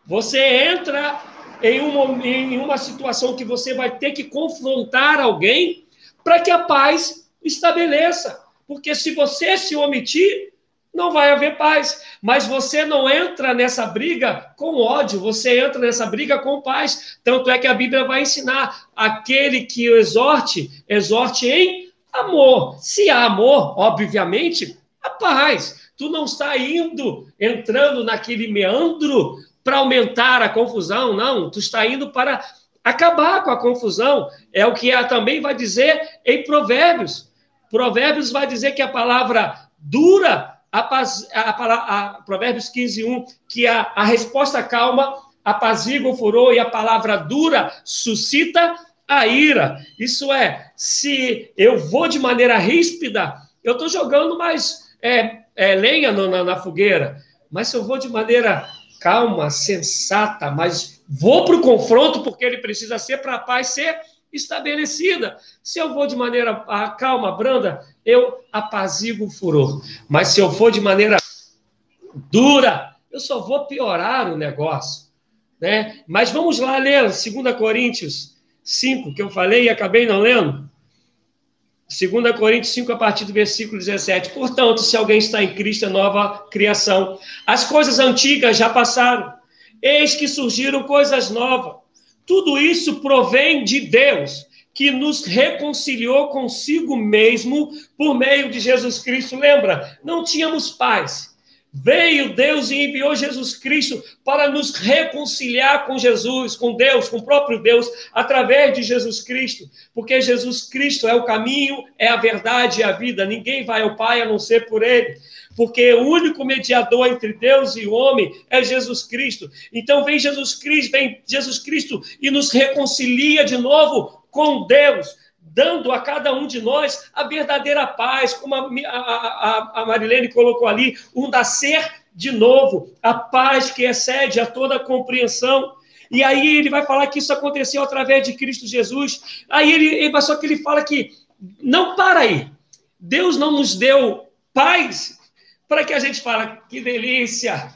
[SPEAKER 1] Você entra em uma, em uma situação que você vai ter que confrontar alguém para que a paz estabeleça. Porque se você se omitir, não vai haver paz. Mas você não entra nessa briga com ódio, você entra nessa briga com paz. Tanto é que a Bíblia vai ensinar: aquele que exorte, exorte em amor. Se há amor, obviamente, a paz. Tu não está indo, entrando naquele meandro para aumentar a confusão, não. Tu está indo para acabar com a confusão. É o que ela também vai dizer em Provérbios. Provérbios vai dizer que a palavra dura, a, a, a, a Provérbios 15, 1, que a, a resposta calma apazigua o furor e a palavra dura suscita a ira. Isso é, se eu vou de maneira ríspida, eu estou jogando mais é, é, lenha no, na, na fogueira, mas se eu vou de maneira calma, sensata, mas vou para o confronto porque ele precisa ser para a paz ser estabelecida. Se eu vou de maneira calma, branda, eu apazigo o furor. Mas se eu for de maneira dura, eu só vou piorar o negócio. Né? Mas vamos lá ler 2 Coríntios 5, que eu falei e acabei não lendo. 2 Coríntios 5, a partir do versículo 17. Portanto, se alguém está em Cristo, é nova criação. As coisas antigas já passaram. Eis que surgiram coisas novas. Tudo isso provém de Deus, que nos reconciliou consigo mesmo por meio de Jesus Cristo. Lembra? Não tínhamos paz Veio Deus e enviou Jesus Cristo para nos reconciliar com Jesus, com Deus, com o próprio Deus, através de Jesus Cristo, porque Jesus Cristo é o caminho, é a verdade e a vida. Ninguém vai ao Pai a não ser por Ele, porque o único mediador entre Deus e o homem é Jesus Cristo. Então vem Jesus Cristo, vem Jesus Cristo e nos reconcilia de novo com Deus dando a cada um de nós a verdadeira paz, como a, a, a Marilene colocou ali, um nascer de novo, a paz que excede a toda a compreensão. E aí ele vai falar que isso aconteceu através de Cristo Jesus. Aí ele, ele só que ele fala que não para aí. Deus não nos deu paz para que a gente fala que delícia.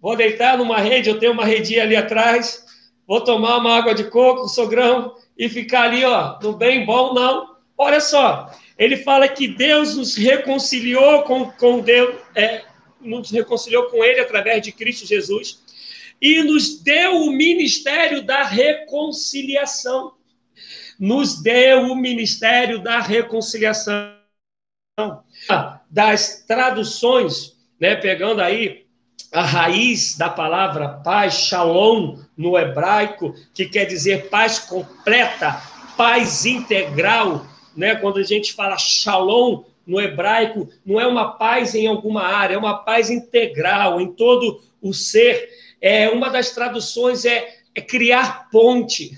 [SPEAKER 1] Vou deitar numa rede, eu tenho uma redinha ali atrás, vou tomar uma água de coco, sogrão, e ficar ali, ó, no bem bom, não. Olha só, ele fala que Deus nos reconciliou com, com Deus, é, nos reconciliou com Ele através de Cristo Jesus e nos deu o ministério da reconciliação. Nos deu o ministério da reconciliação. Das traduções né, pegando aí a raiz da palavra paz, shalom, no hebraico, que quer dizer paz completa, paz integral, né? Quando a gente fala shalom no hebraico, não é uma paz em alguma área, é uma paz integral em todo o ser. É uma das traduções é, é criar ponte,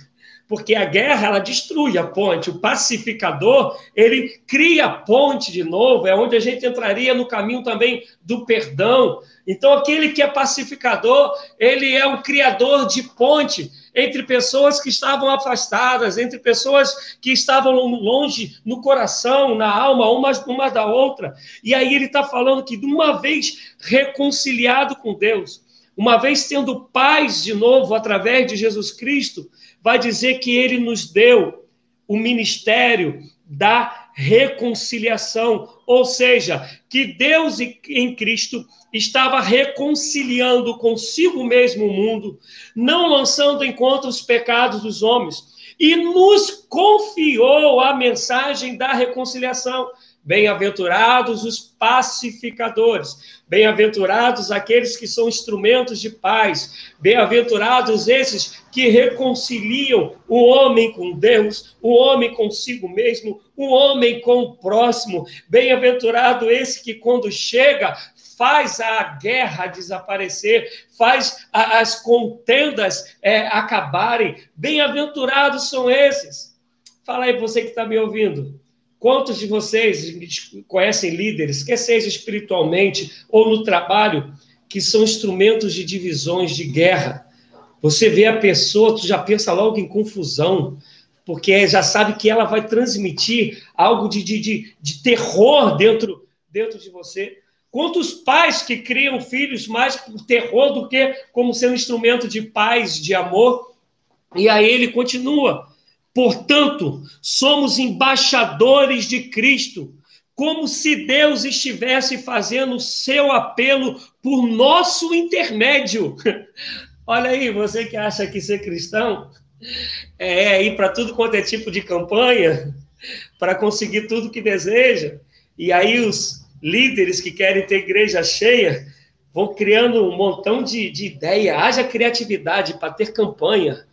[SPEAKER 1] porque a guerra ela destrui a ponte. O pacificador ele cria a ponte de novo. É onde a gente entraria no caminho também do perdão. Então aquele que é pacificador ele é um criador de ponte entre pessoas que estavam afastadas, entre pessoas que estavam longe no coração, na alma, uma, uma da outra. E aí ele está falando que, de uma vez reconciliado com Deus, uma vez tendo paz de novo através de Jesus Cristo, vai dizer que ele nos deu o ministério da reconciliação, ou seja, que Deus em Cristo estava reconciliando consigo mesmo o mundo, não lançando em conta os pecados dos homens, e nos confiou a mensagem da reconciliação. Bem-aventurados os pacificadores, bem-aventurados aqueles que são instrumentos de paz, bem-aventurados esses que reconciliam o homem com Deus, o homem consigo mesmo, o homem com o próximo. Bem-aventurado esse que, quando chega, faz a guerra desaparecer, faz as contendas é, acabarem. Bem-aventurados são esses. Fala aí, você que está me ouvindo. Quantos de vocês conhecem líderes, quer seja espiritualmente ou no trabalho, que são instrumentos de divisões, de guerra? Você vê a pessoa, tu já pensa logo em confusão, porque já sabe que ela vai transmitir algo de, de, de, de terror dentro, dentro de você. Quantos pais que criam filhos mais por terror do que como sendo instrumento de paz, de amor? E aí ele continua. Portanto, somos embaixadores de Cristo, como se Deus estivesse fazendo o seu apelo por nosso intermédio. (laughs) Olha aí, você que acha que ser cristão é ir para tudo quanto é tipo de campanha, (laughs) para conseguir tudo que deseja. E aí os líderes que querem ter igreja cheia vão criando um montão de, de ideia. Haja criatividade para ter campanha.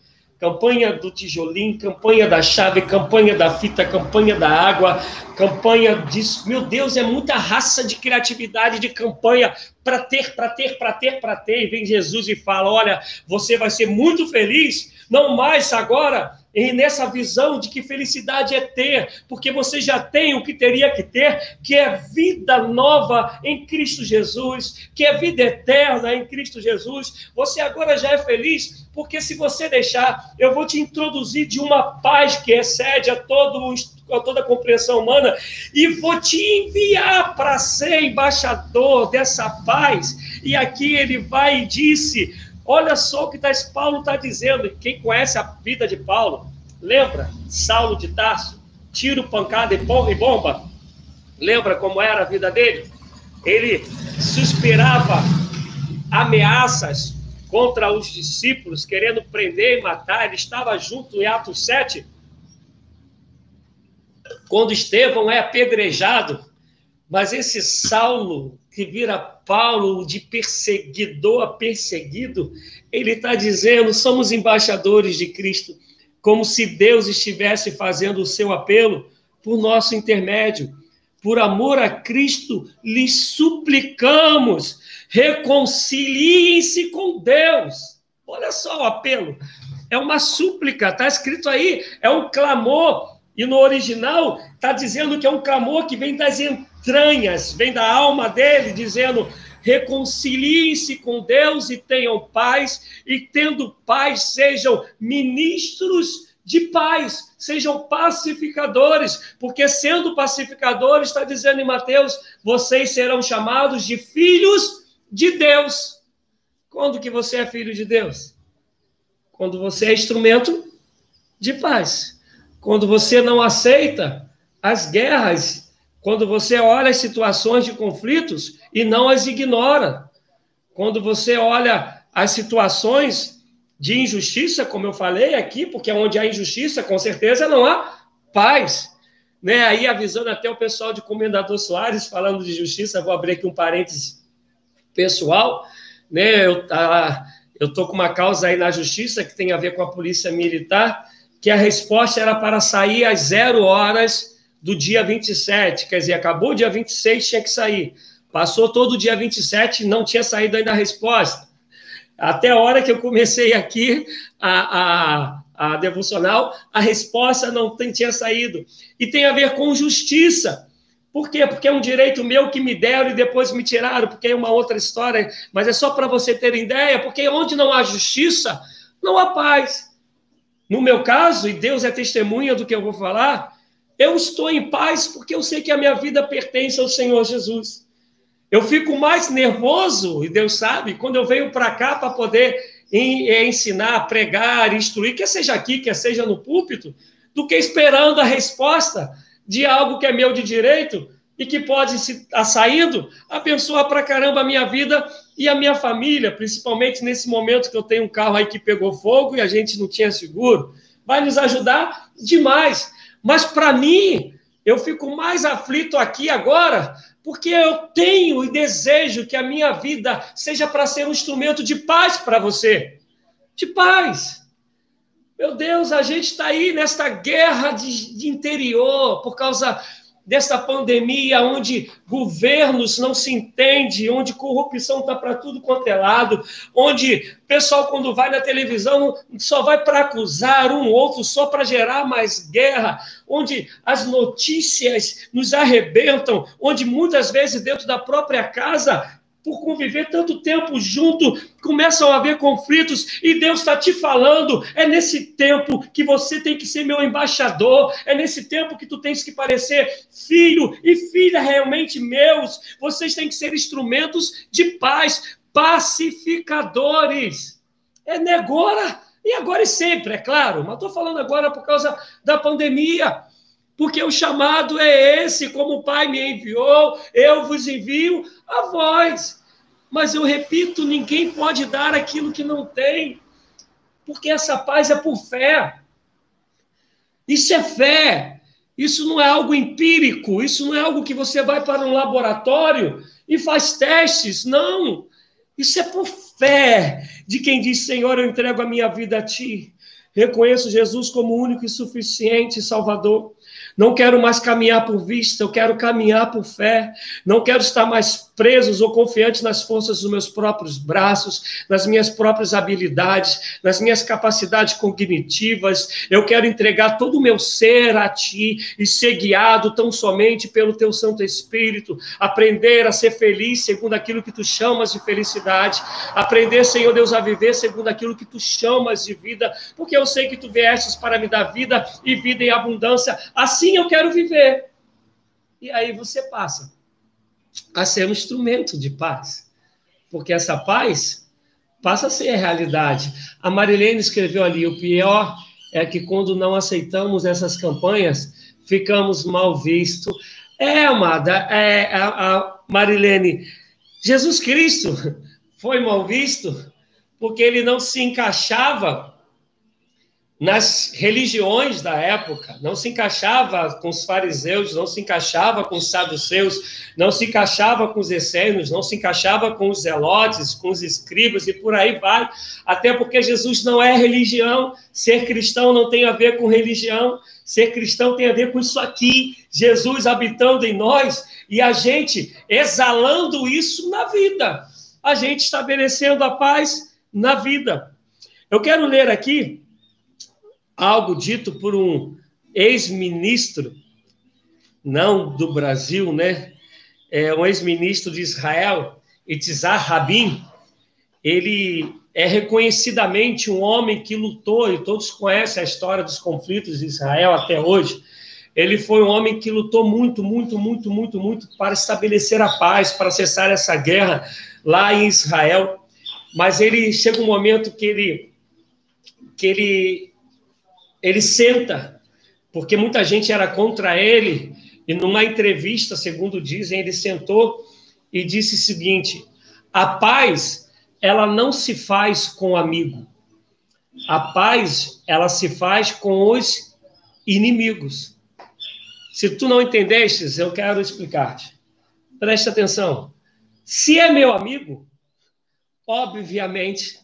[SPEAKER 1] Campanha do tijolinho, campanha da chave, campanha da fita, campanha da água, campanha disso. Meu Deus, é muita raça de criatividade de campanha para ter, para ter, para ter, para ter. E vem Jesus e fala: Olha, você vai ser muito feliz, não mais agora e nessa visão de que felicidade é ter, porque você já tem o que teria que ter, que é vida nova em Cristo Jesus, que é vida eterna em Cristo Jesus. Você agora já é feliz, porque se você deixar, eu vou te introduzir de uma paz que excede a, a toda a compreensão humana e vou te enviar para ser embaixador dessa paz. E aqui ele vai e disse Olha só o que tá, Paulo está dizendo. Quem conhece a vida de Paulo, lembra? Saulo de Tarso, tiro, pancada e bomba. Lembra como era a vida dele? Ele suspirava ameaças contra os discípulos, querendo prender e matar. Ele estava junto em Atos 7, quando Estevão é apedrejado. Mas esse Saulo que vira Paulo de perseguidor a perseguido, ele está dizendo: somos embaixadores de Cristo, como se Deus estivesse fazendo o seu apelo por nosso intermédio. Por amor a Cristo, lhes suplicamos, reconciliem-se com Deus. Olha só o apelo. É uma súplica, está escrito aí, é um clamor. E no original está dizendo que é um clamor que vem das entranhas entranhas, vem da alma dele, dizendo: reconciliem-se com Deus e tenham paz, e tendo paz, sejam ministros de paz, sejam pacificadores, porque sendo pacificadores, está dizendo em Mateus, vocês serão chamados de filhos de Deus. Quando que você é filho de Deus? Quando você é instrumento de paz. Quando você não aceita as guerras quando você olha as situações de conflitos e não as ignora. Quando você olha as situações de injustiça, como eu falei aqui, porque onde há injustiça, com certeza não há paz. Né? Aí avisando até o pessoal de Comendador Soares, falando de justiça, vou abrir aqui um parênteses pessoal, né? Eu, a, eu estou com uma causa aí na justiça que tem a ver com a polícia militar, que a resposta era para sair às zero horas do dia 27, quer dizer, acabou o dia 26, tinha que sair. Passou todo o dia 27 e não tinha saído ainda a resposta. Até a hora que eu comecei aqui a, a, a devocional, a resposta não tinha saído. E tem a ver com justiça. Por quê? Porque é um direito meu que me deram e depois me tiraram, porque é uma outra história, mas é só para você ter ideia, porque onde não há justiça, não há paz. No meu caso, e Deus é testemunha do que eu vou falar, eu estou em paz porque eu sei que a minha vida pertence ao Senhor Jesus. Eu fico mais nervoso, e Deus sabe, quando eu venho para cá para poder é, ensinar, pregar, instruir, quer seja aqui, quer seja no púlpito, do que esperando a resposta de algo que é meu de direito e que pode estar tá saindo, abençoar para caramba a minha vida e a minha família, principalmente nesse momento que eu tenho um carro aí que pegou fogo e a gente não tinha seguro. Vai nos ajudar demais. Mas para mim, eu fico mais aflito aqui agora, porque eu tenho e desejo que a minha vida seja para ser um instrumento de paz para você. De paz. Meu Deus, a gente está aí nesta guerra de, de interior por causa dessa pandemia, onde governos não se entendem, onde corrupção está para tudo quanto é lado, onde o pessoal, quando vai na televisão, só vai para acusar um outro, só para gerar mais guerra, onde as notícias nos arrebentam, onde muitas vezes dentro da própria casa por conviver tanto tempo junto, começam a haver conflitos e Deus está te falando. É nesse tempo que você tem que ser meu embaixador, é nesse tempo que tu tens que parecer filho e filha realmente meus. Vocês têm que ser instrumentos de paz, pacificadores. É agora e agora e sempre, é claro, mas estou falando agora por causa da pandemia porque o chamado é esse, como o Pai me enviou, eu vos envio a voz. Mas eu repito, ninguém pode dar aquilo que não tem, porque essa paz é por fé. Isso é fé. Isso não é algo empírico, isso não é algo que você vai para um laboratório e faz testes, não. Isso é por fé de quem diz: Senhor, eu entrego a minha vida a ti. Reconheço Jesus como único e suficiente Salvador. Não quero mais caminhar por vista, eu quero caminhar por fé. Não quero estar mais preso ou confiante nas forças dos meus próprios braços, nas minhas próprias habilidades, nas minhas capacidades cognitivas. Eu quero entregar todo o meu ser a ti e ser guiado tão somente pelo teu Santo Espírito. Aprender a ser feliz segundo aquilo que tu chamas de felicidade. Aprender, Senhor Deus, a viver segundo aquilo que tu chamas de vida, porque eu sei que tu viestes para me dar vida e vida em abundância. Assim eu quero viver. E aí você passa a ser um instrumento de paz. Porque essa paz passa a ser a realidade. A Marilene escreveu ali: o pior é que quando não aceitamos essas campanhas, ficamos mal vistos. É, amada, é, a, a Marilene, Jesus Cristo (laughs) foi mal visto porque ele não se encaixava nas religiões da época, não se encaixava com os fariseus, não se encaixava com os saduceus, não se encaixava com os essênios, não se encaixava com os zelotes, com os escribas e por aí vai, até porque Jesus não é religião, ser cristão não tem a ver com religião, ser cristão tem a ver com isso aqui, Jesus habitando em nós e a gente exalando isso na vida, a gente estabelecendo a paz na vida. Eu quero ler aqui algo dito por um ex-ministro, não do Brasil, né? É um ex-ministro de Israel, Itzhak Rabin. Ele é reconhecidamente um homem que lutou, e todos conhecem a história dos conflitos de Israel até hoje. Ele foi um homem que lutou muito, muito, muito, muito, muito para estabelecer a paz, para cessar essa guerra lá em Israel. Mas ele chega um momento que ele que ele ele senta, porque muita gente era contra ele, e numa entrevista, segundo dizem, ele sentou e disse o seguinte: a paz, ela não se faz com amigo. A paz, ela se faz com os inimigos. Se tu não entendestes, eu quero explicar-te. Preste atenção. Se é meu amigo, obviamente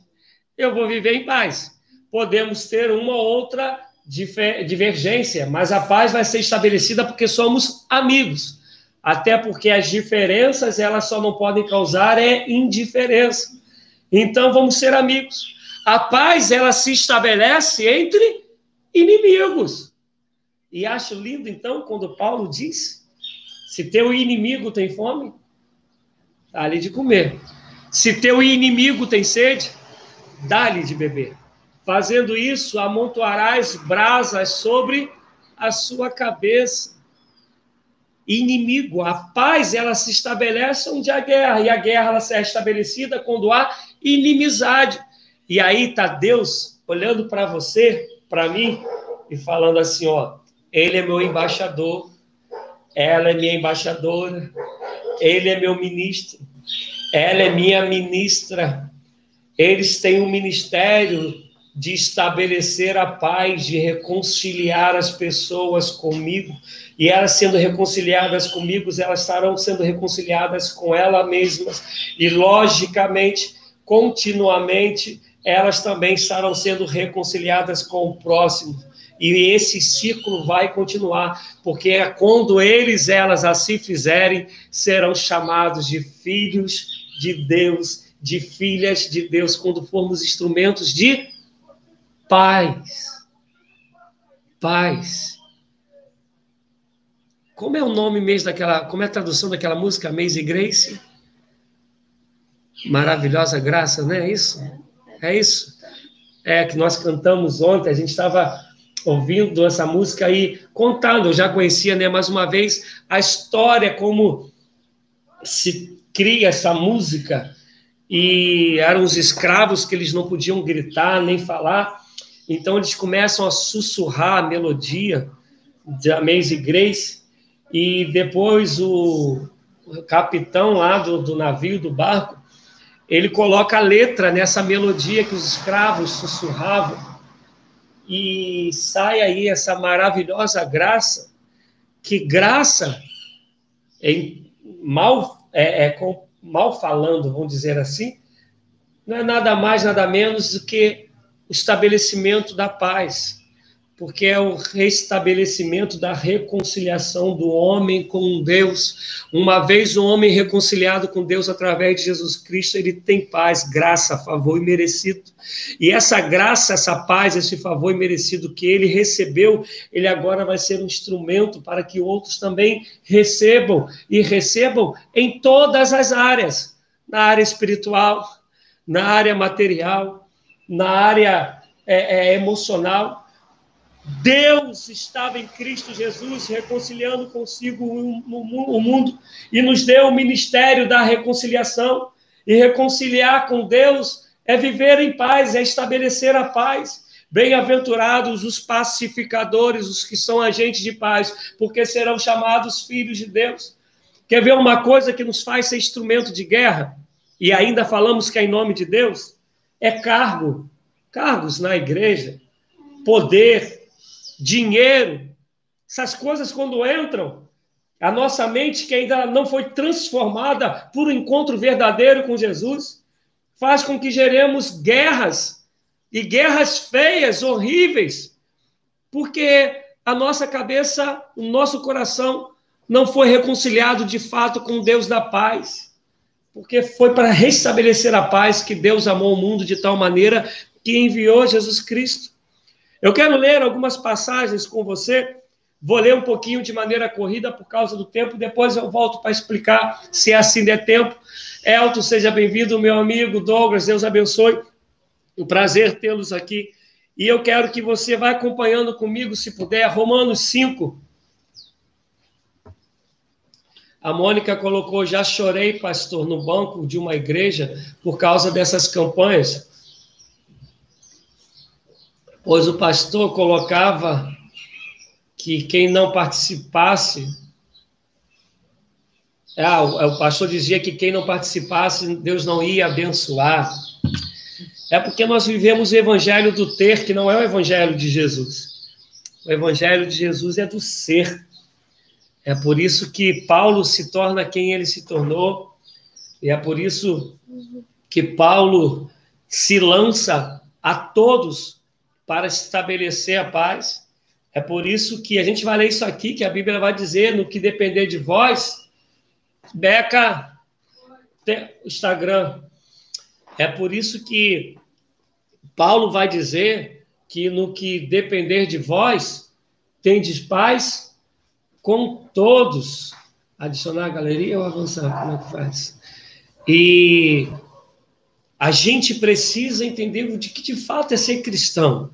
[SPEAKER 1] eu vou viver em paz. Podemos ter uma ou outra divergência, mas a paz vai ser estabelecida porque somos amigos. Até porque as diferenças elas só não podem causar é indiferença. Então vamos ser amigos. A paz ela se estabelece entre inimigos. E acho lindo então quando Paulo diz: se teu inimigo tem fome, dá-lhe de comer. Se teu inimigo tem sede, dá-lhe de beber. Fazendo isso, amontoarás brasas sobre a sua cabeça. Inimigo, a paz ela se estabelece onde há guerra, e a guerra ela é estabelecida quando há inimizade. E aí está Deus olhando para você, para mim, e falando assim: ó, ele é meu embaixador, ela é minha embaixadora, ele é meu ministro, ela é minha ministra. Eles têm um ministério de estabelecer a paz, de reconciliar as pessoas comigo, e elas sendo reconciliadas comigo, elas estarão sendo reconciliadas com elas mesmas, e logicamente, continuamente, elas também estarão sendo reconciliadas com o próximo. E esse ciclo vai continuar, porque é quando eles, elas assim fizerem, serão chamados de filhos de Deus, de filhas de Deus, quando formos instrumentos de Paz. Paz. Como é o nome mesmo daquela. Como é a tradução daquela música, Amazing Grace? Maravilhosa graça, não é isso? É isso? É que nós cantamos ontem, a gente estava ouvindo essa música aí, contando, eu já conhecia, né, mais uma vez, a história, como se cria essa música, e eram os escravos que eles não podiam gritar nem falar, então eles começam a sussurrar a melodia de Amazing Grace e depois o capitão lá do, do navio, do barco, ele coloca a letra nessa melodia que os escravos sussurravam e sai aí essa maravilhosa graça, que graça, em mal, é, é, mal falando, vamos dizer assim, não é nada mais, nada menos do que estabelecimento da paz, porque é o restabelecimento da reconciliação do homem com Deus. Uma vez o homem reconciliado com Deus através de Jesus Cristo, ele tem paz, graça, favor e merecido. E essa graça, essa paz, esse favor e merecido que ele recebeu, ele agora vai ser um instrumento para que outros também recebam e recebam em todas as áreas, na área espiritual, na área material, na área é, é, emocional. Deus estava em Cristo Jesus reconciliando consigo o mundo e nos deu o ministério da reconciliação. E reconciliar com Deus é viver em paz, é estabelecer a paz. Bem-aventurados os pacificadores, os que são agentes de paz, porque serão chamados filhos de Deus. Quer ver uma coisa que nos faz ser instrumento de guerra? E ainda falamos que é em nome de Deus? É cargo, cargos na igreja, poder, dinheiro, essas coisas quando entram, a nossa mente que ainda não foi transformada por um encontro verdadeiro com Jesus, faz com que geremos guerras e guerras feias, horríveis, porque a nossa cabeça, o nosso coração não foi reconciliado de fato com Deus da paz porque foi para restabelecer a paz que Deus amou o mundo de tal maneira que enviou Jesus Cristo. Eu quero ler algumas passagens com você. Vou ler um pouquinho de maneira corrida por causa do tempo, depois eu volto para explicar se assim der tempo. Elton, seja bem-vindo, meu amigo Douglas, Deus abençoe. Um prazer tê-los aqui. E eu quero que você vá acompanhando comigo, se puder, Romanos 5, a Mônica colocou: já chorei, pastor, no banco de uma igreja por causa dessas campanhas. Pois o pastor colocava que quem não participasse. Ah, o pastor dizia que quem não participasse, Deus não ia abençoar. É porque nós vivemos o evangelho do ter, que não é o evangelho de Jesus. O evangelho de Jesus é do ser. É por isso que Paulo se torna quem ele se tornou. E é por isso que Paulo se lança a todos para estabelecer a paz. É por isso que a gente vai ler isso aqui, que a Bíblia vai dizer, no que depender de vós, Beca, Instagram. É por isso que Paulo vai dizer que no que depender de vós, tendes paz com todos. Adicionar a galeria ou avançar? Como é que faz? E a gente precisa entender o que de fato é ser cristão,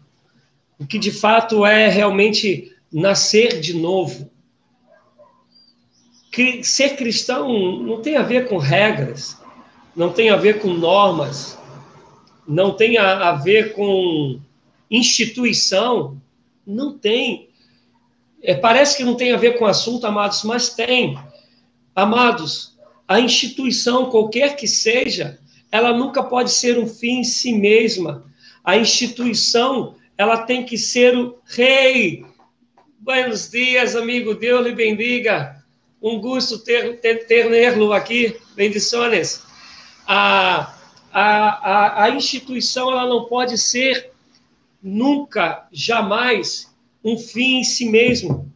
[SPEAKER 1] o que de fato é realmente nascer de novo. Que ser cristão não tem a ver com regras, não tem a ver com normas, não tem a ver com instituição, não tem. É, parece que não tem a ver com o assunto, amados, mas tem. Amados, a instituição, qualquer que seja, ela nunca pode ser um fim em si mesma. A instituição, ela tem que ser o rei. Buenos dias, amigo. Deus lhe bendiga. Um gosto ter, ter, ter aqui. Bendições. A, a, a, a instituição, ela não pode ser nunca, jamais, um fim em si mesmo.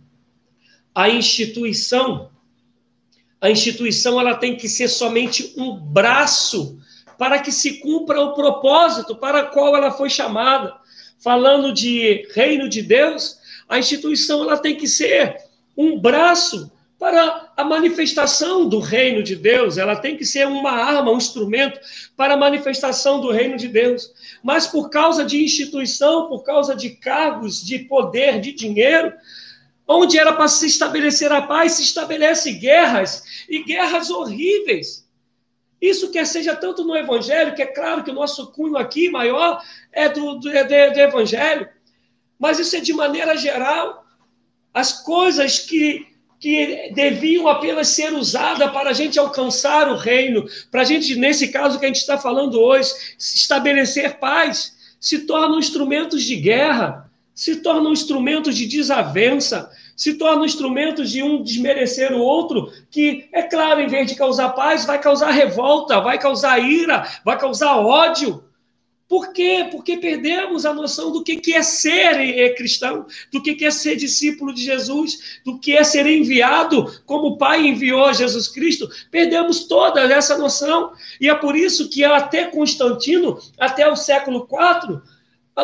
[SPEAKER 1] A instituição, a instituição, ela tem que ser somente um braço para que se cumpra o propósito para qual ela foi chamada. Falando de reino de Deus, a instituição ela tem que ser um braço para a manifestação do reino de Deus, ela tem que ser uma arma, um instrumento para a manifestação do reino de Deus. Mas por causa de instituição, por causa de cargos, de poder, de dinheiro, onde era para se estabelecer a paz, se estabelece guerras e guerras horríveis. Isso quer seja tanto no Evangelho, que é claro que o nosso cunho aqui maior é do, do, é do, do Evangelho, mas isso é de maneira geral. As coisas que, que deviam apenas ser usadas para a gente alcançar o reino, para a gente, nesse caso que a gente está falando hoje, estabelecer paz, se tornam instrumentos de guerra, se tornam instrumentos de desavença, se tornam instrumentos de um desmerecer o outro, que, é claro, em vez de causar paz, vai causar revolta, vai causar ira, vai causar ódio. Por quê? Porque perdemos a noção do que é ser cristão, do que é ser discípulo de Jesus, do que é ser enviado como o Pai enviou Jesus Cristo. Perdemos toda essa noção. E é por isso que até Constantino, até o século IV,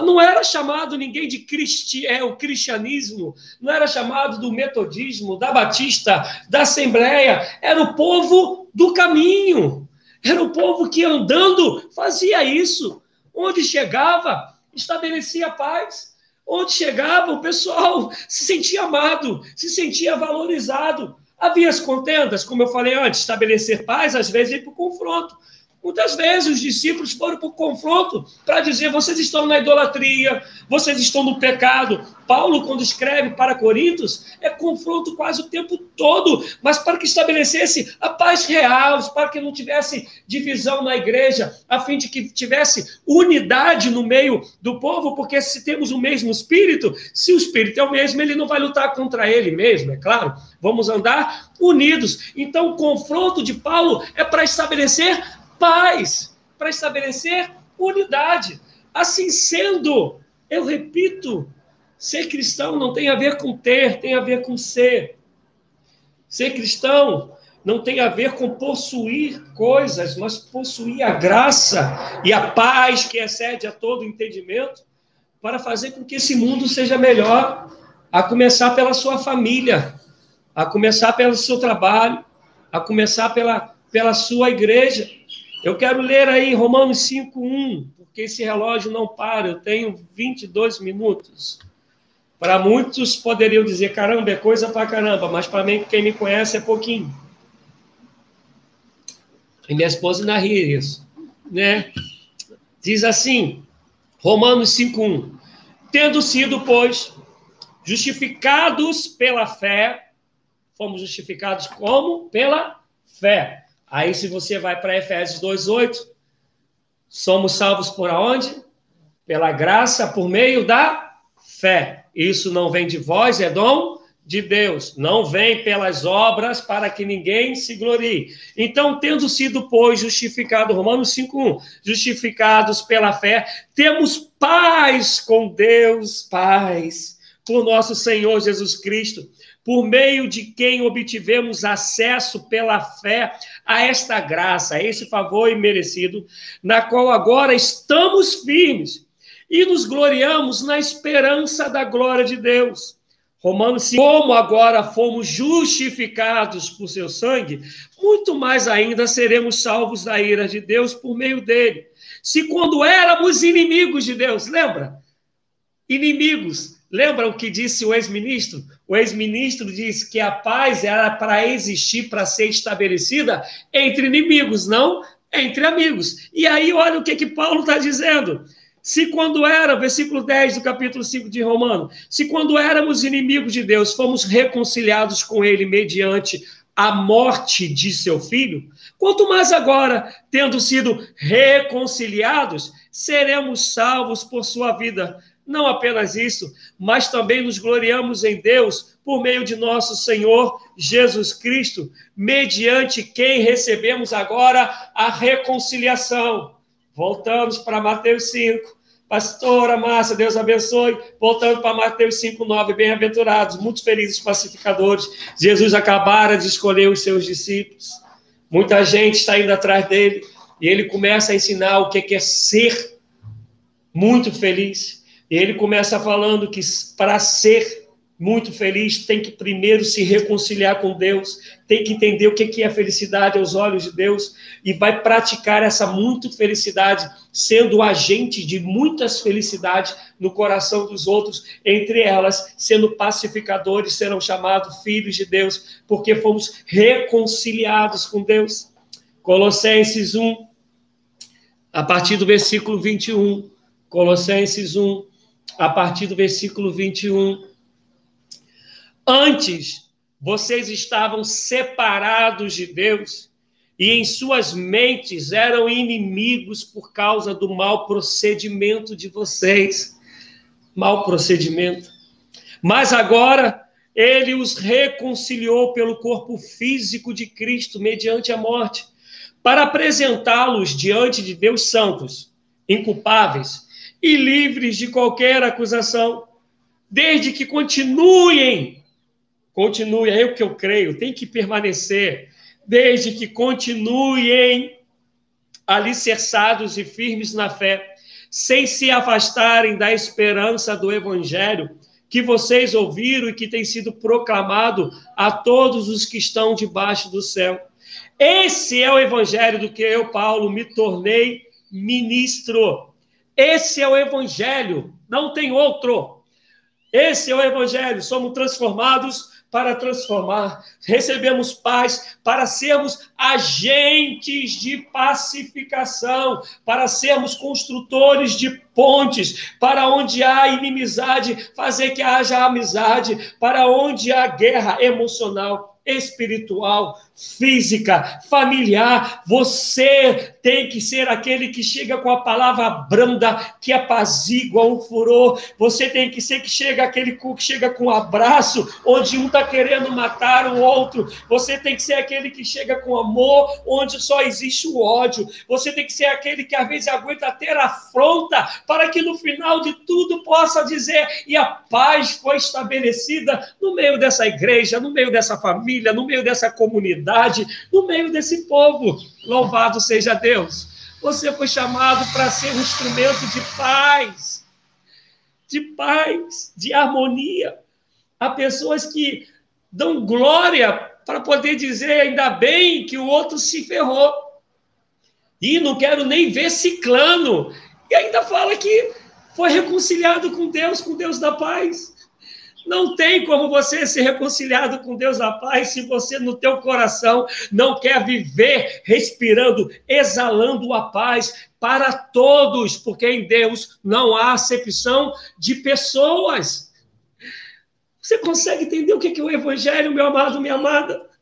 [SPEAKER 1] não era chamado ninguém de cristi é, o cristianismo, não era chamado do metodismo, da batista, da assembleia, era o povo do caminho, era o povo que andando fazia isso. Onde chegava, estabelecia paz. Onde chegava, o pessoal se sentia amado, se sentia valorizado. Havia as contendas, como eu falei antes, estabelecer paz, às vezes ir para o confronto. Muitas vezes os discípulos foram para o confronto para dizer: vocês estão na idolatria, vocês estão no pecado. Paulo, quando escreve para Coríntios, é confronto quase o tempo todo, mas para que estabelecesse a paz real, para que não tivesse divisão na igreja, a fim de que tivesse unidade no meio do povo, porque se temos o mesmo espírito, se o espírito é o mesmo, ele não vai lutar contra ele mesmo, é claro. Vamos andar unidos. Então, o confronto de Paulo é para estabelecer paz, para estabelecer unidade. Assim sendo, eu repito, ser cristão não tem a ver com ter, tem a ver com ser. Ser cristão não tem a ver com possuir coisas, mas possuir a graça e a paz que excede a todo entendimento para fazer com que esse mundo seja melhor, a começar pela sua família, a começar pelo seu trabalho, a começar pela, pela sua igreja. Eu quero ler aí Romanos 5:1, porque esse relógio não para, eu tenho 22 minutos. Para muitos poderiam dizer, caramba, é coisa para caramba, mas para mim, quem me conhece, é pouquinho. E minha esposa ainda ri isso, né? Diz assim, Romanos 5:1, tendo sido, pois, justificados pela fé, fomos justificados como? Pela fé. Aí, se você vai para Efésios 2,8, somos salvos por aonde? Pela graça, por meio da fé. Isso não vem de vós, é dom de Deus, não vem pelas obras para que ninguém se glorie. Então, tendo sido, pois, justificado, Romanos 5:1, justificados pela fé, temos paz com Deus, paz, por nosso Senhor Jesus Cristo, por meio de quem obtivemos acesso pela fé a esta graça, a esse favor imerecido, na qual agora estamos firmes e nos gloriamos na esperança da glória de Deus. Romanos 5, como agora fomos justificados por seu sangue, muito mais ainda seremos salvos da ira de Deus por meio dele. Se quando éramos inimigos de Deus, lembra? Inimigos. Lembra o que disse o ex-ministro? O ex-ministro disse que a paz era para existir, para ser estabelecida entre inimigos, não entre amigos. E aí, olha o que, que Paulo está dizendo. Se quando era, versículo 10 do capítulo 5 de Romano, se quando éramos inimigos de Deus, fomos reconciliados com ele mediante a morte de seu filho, quanto mais agora, tendo sido reconciliados, seremos salvos por sua vida. Não apenas isso, mas também nos gloriamos em Deus por meio de nosso Senhor Jesus Cristo, mediante quem recebemos agora a reconciliação Voltamos para Mateus 5. Pastora Márcia, Deus abençoe. Voltando para Mateus 5, 9. Bem-aventurados, muito felizes pacificadores. Jesus acabara de escolher os seus discípulos. Muita gente está indo atrás dele. E ele começa a ensinar o que é ser muito feliz. Ele começa falando que para ser muito feliz, tem que primeiro se reconciliar com Deus, tem que entender o que é felicidade aos olhos de Deus e vai praticar essa muito felicidade, sendo agente de muitas felicidades no coração dos outros, entre elas, sendo pacificadores, serão chamados filhos de Deus, porque fomos reconciliados com Deus. Colossenses 1, a partir do versículo 21. Colossenses 1, a partir do versículo 21 Antes, vocês estavam separados de Deus e em suas mentes eram inimigos por causa do mau procedimento de vocês. Mau procedimento. Mas agora ele os reconciliou pelo corpo físico de Cristo mediante a morte, para apresentá-los diante de Deus santos, inculpáveis e livres de qualquer acusação, desde que continuem Continue, é o que eu creio, tem que permanecer, desde que continuem alicerçados e firmes na fé, sem se afastarem da esperança do evangelho que vocês ouviram e que tem sido proclamado a todos os que estão debaixo do céu. Esse é o evangelho do que eu, Paulo, me tornei ministro. Esse é o evangelho, não tem outro. Esse é o evangelho, somos transformados para transformar, recebemos paz para sermos agentes de pacificação, para sermos construtores de pontes, para onde há inimizade, fazer que haja amizade, para onde há guerra emocional, espiritual, física, familiar. Você tem que ser aquele que chega com a palavra branda, que apazigua um furor. Você tem que ser que chega aquele que chega com um abraço, onde um está querendo matar o outro. Você tem que ser aquele que chega com amor, onde só existe o ódio. Você tem que ser aquele que às vezes aguenta ter afronta, para que no final de tudo possa dizer: e a paz foi estabelecida no meio dessa igreja, no meio dessa família, no meio dessa comunidade, no meio desse povo. Louvado seja Deus. Você foi chamado para ser um instrumento de paz, de paz, de harmonia. Há pessoas que dão glória para poder dizer ainda bem que o outro se ferrou. E não quero nem ver ciclano. E ainda fala que foi reconciliado com Deus, com Deus da paz. Não tem como você ser reconciliado com Deus da paz se você no teu coração não quer viver respirando, exalando a paz para todos, porque em Deus não há acepção de pessoas. Você consegue entender o que é o evangelho, meu amado, minha amada?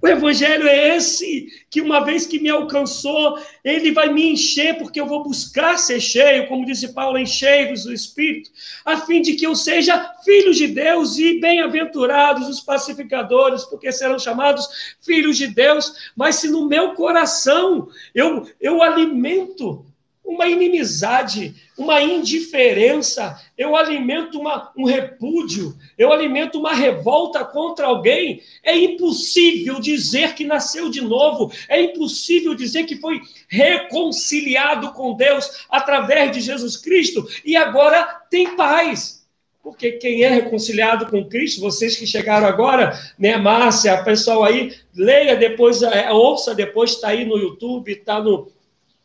[SPEAKER 1] O evangelho é esse, que uma vez que me alcançou, ele vai me encher, porque eu vou buscar ser cheio, como disse Paulo, enchei-vos do Espírito, a fim de que eu seja filho de Deus e bem-aventurados os pacificadores, porque serão chamados filhos de Deus. Mas se no meu coração eu, eu alimento uma inimizade, uma indiferença, eu alimento uma, um repúdio, eu alimento uma revolta contra alguém, é impossível dizer que nasceu de novo, é impossível dizer que foi reconciliado com Deus através de Jesus Cristo. E agora tem paz. Porque quem é reconciliado com Cristo, vocês que chegaram agora, né, Márcia, pessoal aí, leia depois, é, ouça depois, está aí no YouTube, está no,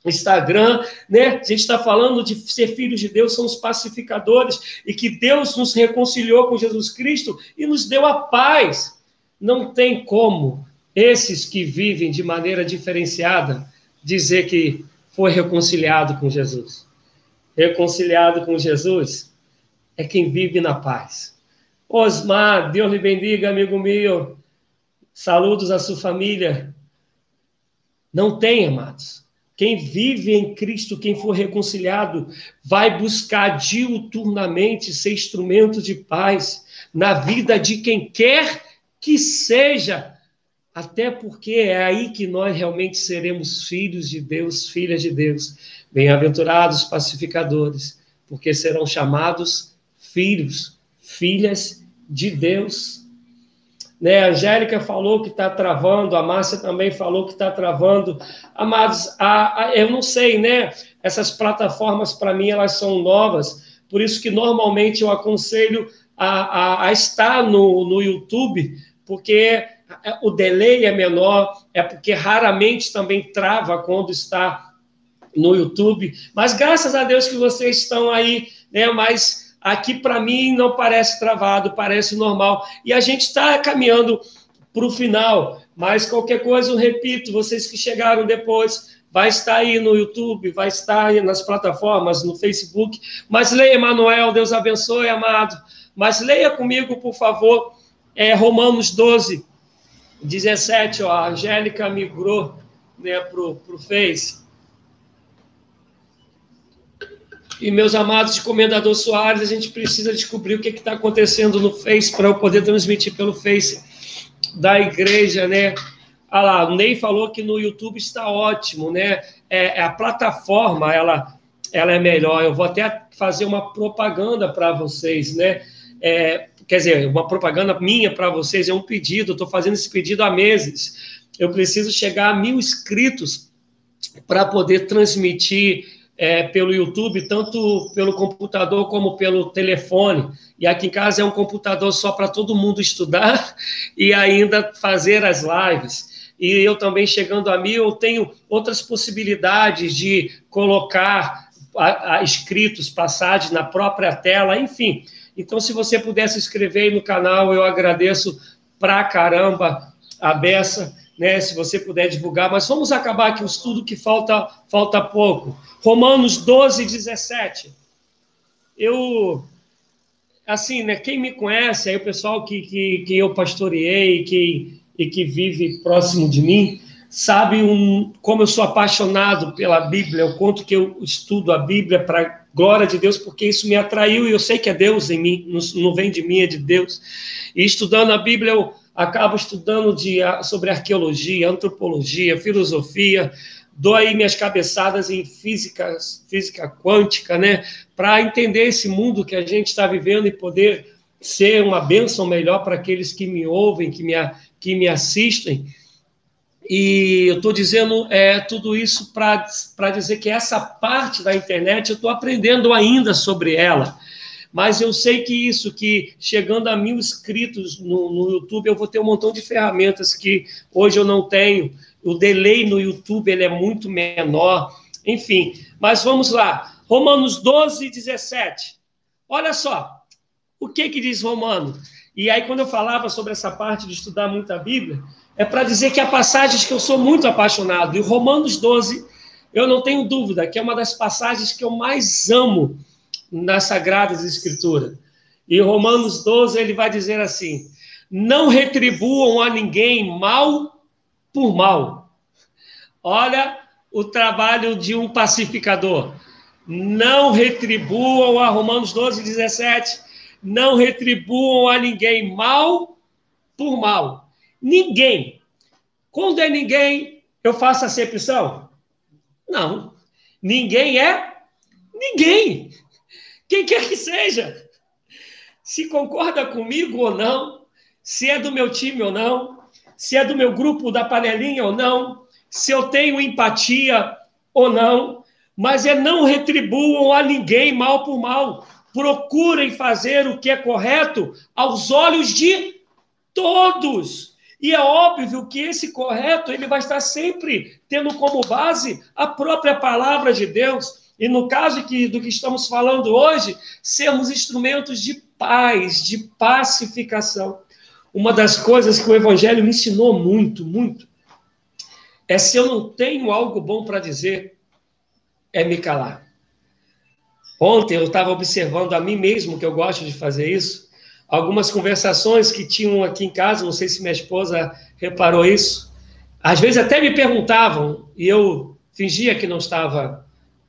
[SPEAKER 1] Instagram, né? A gente está falando de ser filhos de Deus, são os pacificadores, e que Deus nos reconciliou com Jesus Cristo e nos deu a paz. Não tem como esses que vivem de maneira diferenciada dizer que foi reconciliado com Jesus. Reconciliado com Jesus é quem vive na paz. Osmar, Deus lhe bendiga, amigo meu. Saludos à sua família. Não tem, amados quem vive em Cristo, quem for reconciliado, vai buscar diuturnamente ser instrumento de paz na vida de quem quer que seja, até porque é aí que nós realmente seremos filhos de Deus, filhas de Deus. Bem-aventurados pacificadores, porque serão chamados filhos, filhas de Deus. Né? A Angélica falou que está travando, a Márcia também falou que está travando. Amados, a, a, eu não sei, né? Essas plataformas, para mim, elas são novas, por isso que normalmente eu aconselho a, a, a estar no, no YouTube, porque o delay é menor, é porque raramente também trava quando está no YouTube. Mas graças a Deus que vocês estão aí, né? Mas Aqui, para mim, não parece travado, parece normal. E a gente está caminhando para o final, mas qualquer coisa, eu repito, vocês que chegaram depois, vai estar aí no YouTube, vai estar aí nas plataformas, no Facebook. Mas leia, Emanuel, Deus abençoe, amado. Mas leia comigo, por favor, é, Romanos 12, 17. Ó, a Angélica migrou né, para o Face. E, meus amados Comendador Soares, a gente precisa descobrir o que está acontecendo no Face para eu poder transmitir pelo Face da igreja, né? Ah lá, o Ney falou que no YouTube está ótimo, né? É, é, a plataforma, ela, ela é melhor. Eu vou até fazer uma propaganda para vocês, né? É, quer dizer, uma propaganda minha para vocês, é um pedido, estou fazendo esse pedido há meses. Eu preciso chegar a mil inscritos para poder transmitir é, pelo YouTube, tanto pelo computador como pelo telefone. E aqui em casa é um computador só para todo mundo estudar (laughs) e ainda fazer as lives. E eu também, chegando a mim, eu tenho outras possibilidades de colocar a, a, escritos, passagens na própria tela, enfim. Então, se você puder se inscrever aí no canal, eu agradeço pra caramba a beça né, se você puder divulgar, mas vamos acabar aqui o estudo que falta, falta pouco. Romanos 12, 17. Eu, assim, né, quem me conhece, aí o pessoal que, que, que eu pastoreei que, e que vive próximo de mim, sabe um, como eu sou apaixonado pela Bíblia, o quanto que eu estudo a Bíblia para glória de Deus, porque isso me atraiu e eu sei que é Deus em mim, não, não vem de mim, é de Deus. E estudando a Bíblia, eu acabo estudando de, sobre arqueologia, antropologia, filosofia, dou aí minhas cabeçadas em física, física quântica, né, para entender esse mundo que a gente está vivendo e poder ser uma bênção melhor para aqueles que me ouvem, que me, que me assistem. E eu estou dizendo é, tudo isso para dizer que essa parte da internet eu estou aprendendo ainda sobre ela. Mas eu sei que isso, que chegando a mil inscritos no, no YouTube, eu vou ter um montão de ferramentas que hoje eu não tenho. O delay no YouTube ele é muito menor. Enfim, mas vamos lá. Romanos 12, 17. Olha só, o que que diz Romano? E aí, quando eu falava sobre essa parte de estudar muito a Bíblia, é para dizer que há passagens que eu sou muito apaixonado. E Romanos 12, eu não tenho dúvida que é uma das passagens que eu mais amo nas Sagradas Escrituras. E Romanos 12 ele vai dizer assim: Não retribuam a ninguém mal por mal. Olha o trabalho de um pacificador. Não retribuam a Romanos 12, 17. Não retribuam a ninguém mal por mal. Ninguém. Quando é ninguém, eu faço acepção? Não. Ninguém é ninguém. Quem quer que seja. Se concorda comigo ou não, se é do meu time ou não, se é do meu grupo da panelinha ou não, se eu tenho empatia ou não, mas é não retribuam a ninguém mal por mal. Procurem fazer o que é correto aos olhos de todos. E é óbvio que esse correto ele vai estar sempre tendo como base a própria palavra de Deus. E no caso que, do que estamos falando hoje, sermos instrumentos de paz, de pacificação. Uma das coisas que o Evangelho me ensinou muito, muito, é se eu não tenho algo bom para dizer, é me calar. Ontem eu estava observando a mim mesmo, que eu gosto de fazer isso, algumas conversações que tinham aqui em casa, não sei se minha esposa reparou isso. Às vezes até me perguntavam, e eu fingia que não estava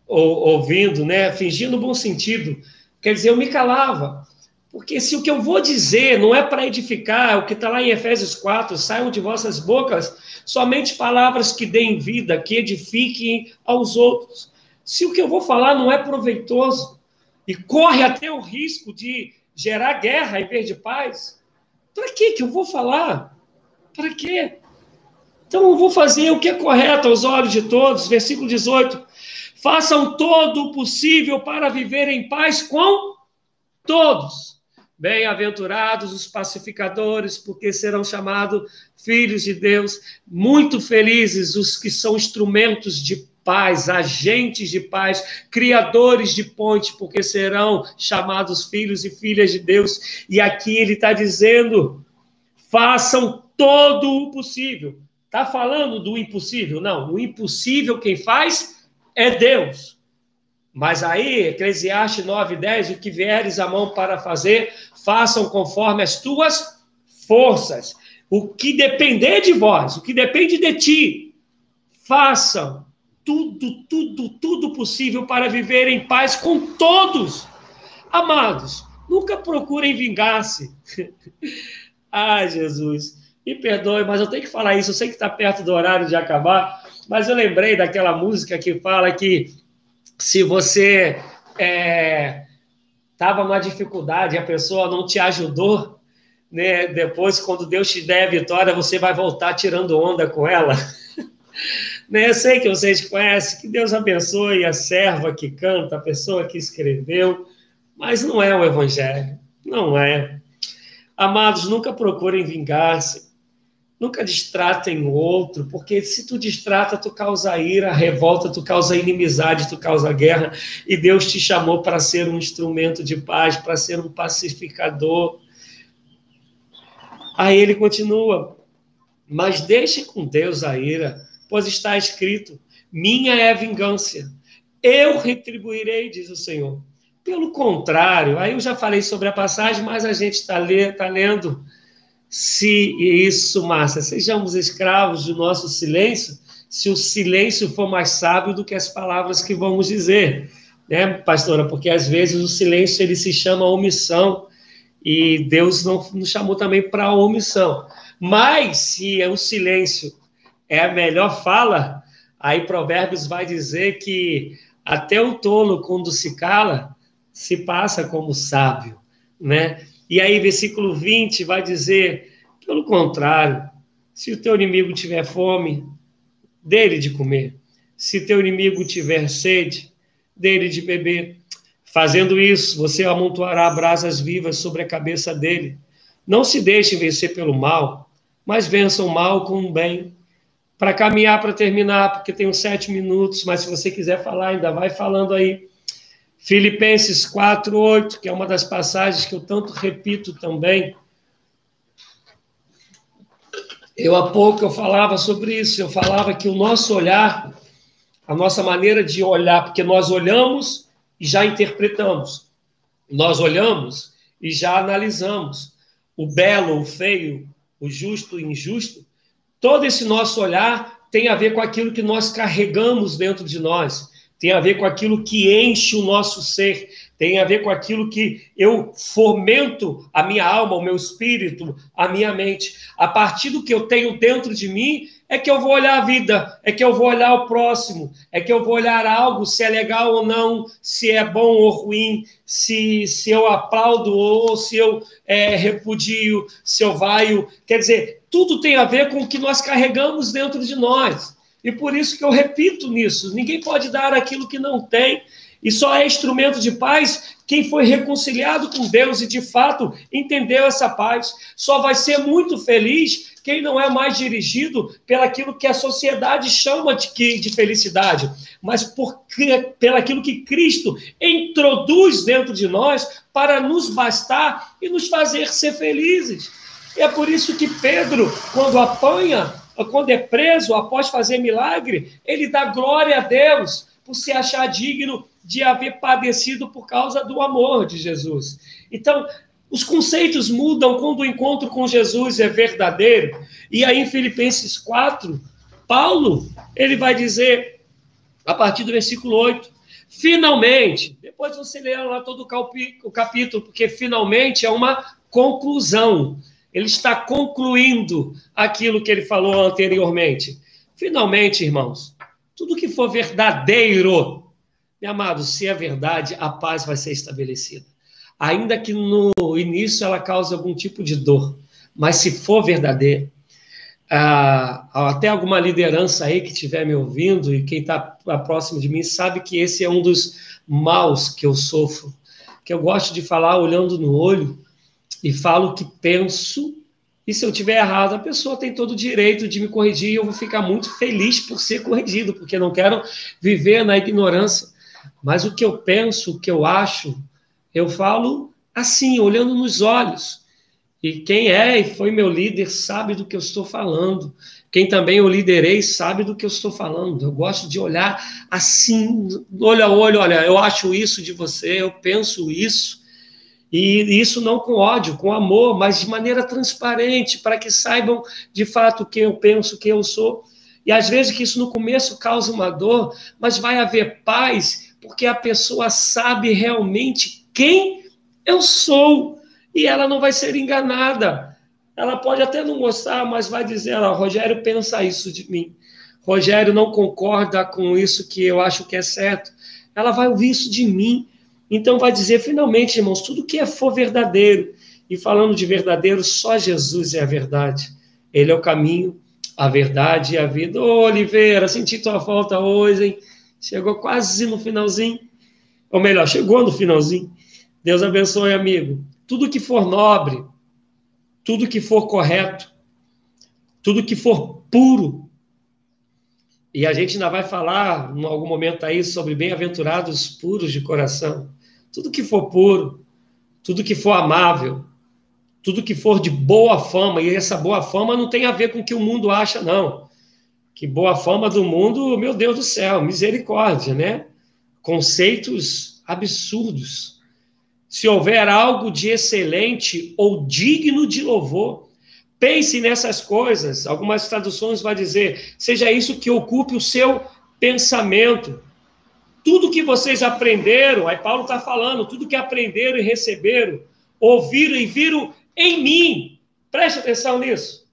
[SPEAKER 1] ouvindo, né? Fingia no bom sentido. Quer dizer, eu me calava. Porque se o que eu vou dizer não é para edificar, é o que está lá em Efésios 4, saiam de vossas bocas somente palavras que deem vida, que edifiquem aos outros. Se o que eu vou falar não é proveitoso e corre até o risco de gerar guerra em vez de paz, para que que eu vou falar? Para quê? Então eu vou fazer o que é correto aos olhos de todos. Versículo 18. Façam todo o possível para viver em paz com todos Bem-aventurados os pacificadores, porque serão chamados filhos de Deus. Muito felizes os que são instrumentos de paz, agentes de paz, criadores de ponte, porque serão chamados filhos e filhas de Deus. E aqui ele está dizendo: façam todo o possível. Está falando do impossível? Não, o impossível quem faz é Deus. Mas aí, Eclesiastes 9, 10, o que vieres a mão para fazer, façam conforme as tuas forças. O que depender de vós, o que depende de ti, façam tudo, tudo, tudo possível para viver em paz com todos. Amados, nunca procurem vingar-se. (laughs) Ai, Jesus, me perdoe, mas eu tenho que falar isso. Eu sei que está perto do horário de acabar, mas eu lembrei daquela música que fala que se você estava é, numa dificuldade, a pessoa não te ajudou, né? Depois, quando Deus te der a vitória, você vai voltar tirando onda com ela. (laughs) né? Eu sei que vocês conhecem, que Deus abençoe a serva que canta, a pessoa que escreveu, mas não é o Evangelho, não é. Amados, nunca procurem vingar-se, Nunca distratem o outro, porque se tu distrata, tu causa ira, revolta, tu causa inimizade, tu causa guerra, e Deus te chamou para ser um instrumento de paz, para ser um pacificador. Aí ele continua, mas deixe com Deus a ira, pois está escrito: minha é a vingança, eu retribuirei, diz o Senhor. Pelo contrário, aí eu já falei sobre a passagem, mas a gente está tá lendo se isso, Márcia, sejamos escravos do nosso silêncio, se o silêncio for mais sábio do que as palavras que vamos dizer, né, pastora? Porque às vezes o silêncio ele se chama omissão e Deus não nos chamou também para omissão. Mas se o silêncio é a melhor fala, aí Provérbios vai dizer que até o tolo quando se cala se passa como sábio, né? E aí, versículo 20 vai dizer: pelo contrário, se o teu inimigo tiver fome, dele de comer. Se teu inimigo tiver sede, dele de beber. Fazendo isso, você amontoará brasas vivas sobre a cabeça dele. Não se deixe vencer pelo mal, mas vença o mal com o bem. Para caminhar, para terminar, porque tenho sete minutos, mas se você quiser falar, ainda vai falando aí. Filipenses 4, 8, que é uma das passagens que eu tanto repito também. Eu há pouco eu falava sobre isso, eu falava que o nosso olhar, a nossa maneira de olhar, porque nós olhamos e já interpretamos. Nós olhamos e já analisamos o belo, o feio, o justo, o injusto. todo esse nosso olhar tem a ver com aquilo que nós carregamos dentro de nós, tem a ver com aquilo que enche o nosso ser, tem a ver com aquilo que eu fomento a minha alma, o meu espírito, a minha mente. A partir do que eu tenho dentro de mim, é que eu vou olhar a vida, é que eu vou olhar o próximo, é que eu vou olhar algo, se é legal ou não, se é bom ou ruim, se, se eu aplaudo ou se eu é, repudio, se eu vaio. Quer dizer, tudo tem a ver com o que nós carregamos dentro de nós. E por isso que eu repito nisso: ninguém pode dar aquilo que não tem. E só é instrumento de paz quem foi reconciliado com Deus e de fato entendeu essa paz. Só vai ser muito feliz quem não é mais dirigido pelaquilo que a sociedade chama de, que, de felicidade, mas por, pelaquilo que Cristo introduz dentro de nós para nos bastar e nos fazer ser felizes. E é por isso que Pedro, quando apanha, quando é preso, após fazer milagre, ele dá glória a Deus por se achar digno de haver padecido por causa do amor de Jesus. Então, os conceitos mudam quando o encontro com Jesus é verdadeiro. E aí, em Filipenses 4, Paulo, ele vai dizer, a partir do versículo 8, finalmente, depois você lê lá todo o capítulo, porque finalmente é uma conclusão. Ele está concluindo aquilo que ele falou anteriormente. Finalmente, irmãos, tudo que for verdadeiro, meu amado, se é verdade, a paz vai ser estabelecida. Ainda que no início ela cause algum tipo de dor, mas se for verdadeiro, ah, até alguma liderança aí que estiver me ouvindo e quem está próximo de mim sabe que esse é um dos maus que eu sofro, que eu gosto de falar olhando no olho e falo o que penso, e se eu tiver errado, a pessoa tem todo o direito de me corrigir e eu vou ficar muito feliz por ser corrigido, porque não quero viver na ignorância. Mas o que eu penso, o que eu acho, eu falo assim, olhando nos olhos. E quem é e foi meu líder sabe do que eu estou falando. Quem também eu liderei sabe do que eu estou falando. Eu gosto de olhar assim, olho a olho, olha, eu acho isso de você, eu penso isso. E isso não com ódio, com amor, mas de maneira transparente, para que saibam de fato quem eu penso, quem eu sou. E às vezes que isso no começo causa uma dor, mas vai haver paz, porque a pessoa sabe realmente quem eu sou e ela não vai ser enganada. Ela pode até não gostar, mas vai dizer: ah, Rogério pensa isso de mim. Rogério não concorda com isso que eu acho que é certo. Ela vai ouvir isso de mim então vai dizer, finalmente, irmãos, tudo que é for verdadeiro. E falando de verdadeiro, só Jesus é a verdade. Ele é o caminho, a verdade e a vida. Ô, Oliveira, senti tua falta hoje, hein? Chegou quase no finalzinho. Ou melhor, chegou no finalzinho. Deus abençoe, amigo. Tudo que for nobre, tudo que for correto, tudo que for puro. E a gente ainda vai falar em algum momento aí sobre bem-aventurados puros de coração tudo que for puro, tudo que for amável, tudo que for de boa fama, e essa boa fama não tem a ver com o que o mundo acha, não. Que boa fama do mundo, meu Deus do céu, misericórdia, né? Conceitos absurdos. Se houver algo de excelente ou digno de louvor, pense nessas coisas. Algumas traduções vão dizer: seja isso que ocupe o seu pensamento. Tudo que vocês aprenderam, aí Paulo está falando, tudo que aprenderam e receberam, ouviram e viram em mim. Preste atenção nisso.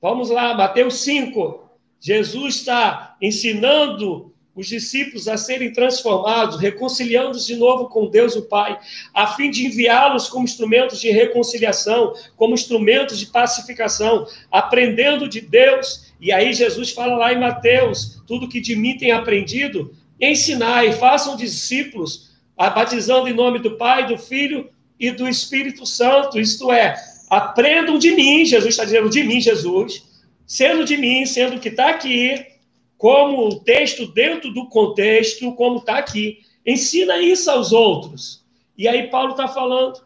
[SPEAKER 1] Vamos lá, Mateus 5. Jesus está ensinando os discípulos a serem transformados, reconciliando-os de novo com Deus o Pai, a fim de enviá-los como instrumentos de reconciliação, como instrumentos de pacificação, aprendendo de Deus. E aí Jesus fala lá em Mateus: tudo que de mim tem aprendido, ensinai, façam discípulos, batizando em nome do Pai, do Filho e do Espírito Santo, isto é, aprendam de mim, Jesus está dizendo de mim, Jesus, sendo de mim, sendo que está aqui, como o texto dentro do contexto, como está aqui, ensina isso aos outros. E aí Paulo está falando,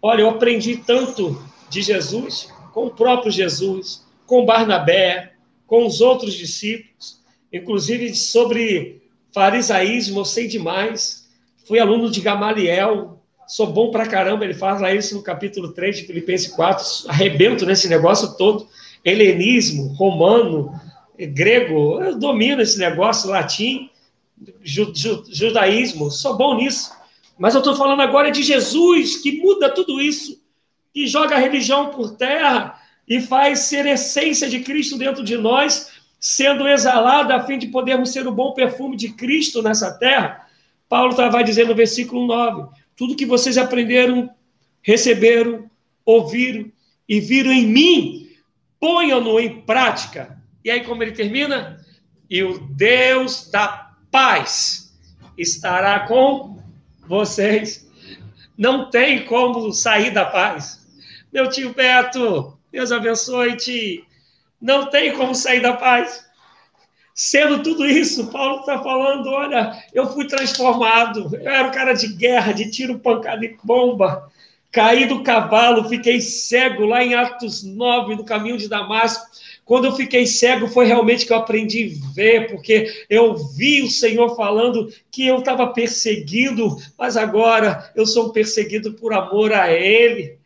[SPEAKER 1] olha, eu aprendi tanto de Jesus, com o próprio Jesus, com Barnabé, com os outros discípulos, inclusive sobre Farisaísmo, eu sei demais. Fui aluno de Gamaliel, sou bom pra caramba. Ele fala isso no capítulo 3 de Filipenses 4. Arrebento nesse negócio todo. helenismo, romano, grego, eu domino esse negócio, latim, ju, ju, judaísmo, sou bom nisso. Mas eu estou falando agora de Jesus, que muda tudo isso, que joga a religião por terra e faz ser essência de Cristo dentro de nós, sendo exalada a fim de podermos ser o bom perfume de Cristo nessa terra. Paulo tá, vai dizer no versículo 9: tudo que vocês aprenderam, receberam, ouviram e viram em mim, ponham-no em prática. E aí, como ele termina? E o Deus da paz estará com vocês. Não tem como sair da paz. Meu tio Beto, Deus abençoe-te. Não tem como sair da paz. Sendo tudo isso, Paulo está falando: olha, eu fui transformado. Eu era um cara de guerra, de tiro, pancada e bomba. Caí do cavalo, fiquei cego lá em Atos 9, no caminho de Damasco. Quando eu fiquei cego, foi realmente que eu aprendi a ver, porque eu vi o Senhor falando que eu estava perseguido, mas agora eu sou perseguido por amor a Ele.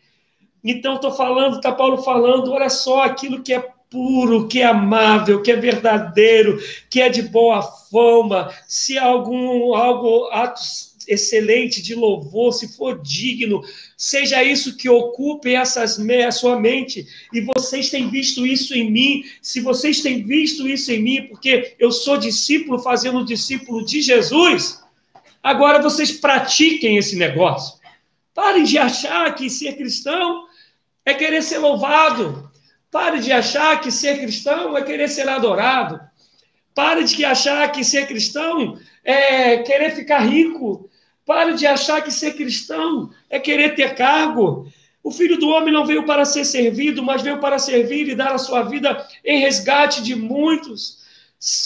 [SPEAKER 1] Então, estou falando, está Paulo falando, olha só aquilo que é puro, que é amável, que é verdadeiro, que é de boa fama, se algum algo atos excelente de louvor, se for digno, seja isso que ocupe essas a sua mente. E vocês têm visto isso em mim. Se vocês têm visto isso em mim, porque eu sou discípulo fazendo discípulo de Jesus, agora vocês pratiquem esse negócio. Parem de achar que ser cristão é querer ser louvado. Pare de achar que ser cristão é querer ser adorado. Pare de achar que ser cristão é querer ficar rico. Pare de achar que ser cristão é querer ter cargo. O filho do homem não veio para ser servido, mas veio para servir e dar a sua vida em resgate de muitos.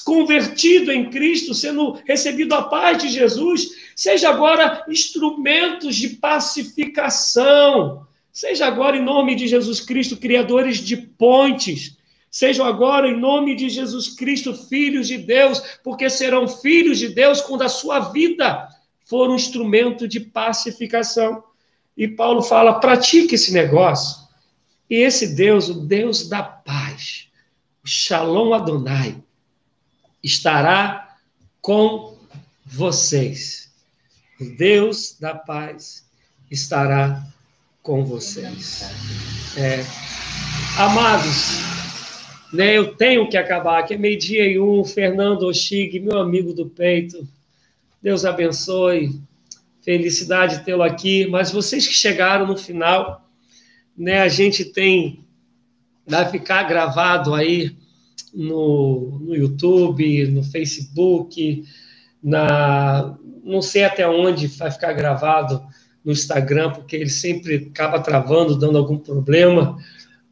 [SPEAKER 1] Convertido em Cristo, sendo recebido a paz de Jesus, seja agora instrumentos de pacificação. Seja agora, em nome de Jesus Cristo, criadores de pontes. Sejam agora, em nome de Jesus Cristo, filhos de Deus, porque serão filhos de Deus quando a sua vida for um instrumento de pacificação. E Paulo fala: pratique esse negócio. E esse Deus, o Deus da paz, o Shalom Adonai, estará com vocês. O Deus da paz estará com vocês. É, amados, né, eu tenho que acabar, que é meio-dia e um, Fernando Oxig, meu amigo do peito, Deus abençoe. Felicidade tê-lo aqui. Mas vocês que chegaram no final, né, a gente tem. Vai ficar gravado aí no, no YouTube, no Facebook, na, não sei até onde vai ficar gravado no Instagram, porque ele sempre acaba travando, dando algum problema.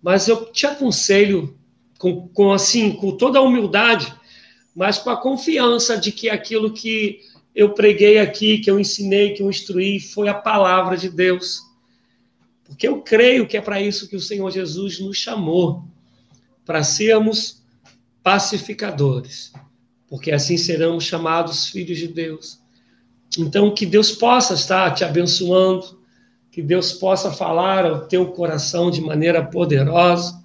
[SPEAKER 1] Mas eu te aconselho, com, com assim, com toda a humildade, mas com a confiança de que aquilo que eu preguei aqui, que eu ensinei, que eu instruí, foi a palavra de Deus. Porque eu creio que é para isso que o Senhor Jesus nos chamou para sermos pacificadores, porque assim seremos chamados filhos de Deus. Então, que Deus possa estar te abençoando, que Deus possa falar ao teu coração de maneira poderosa.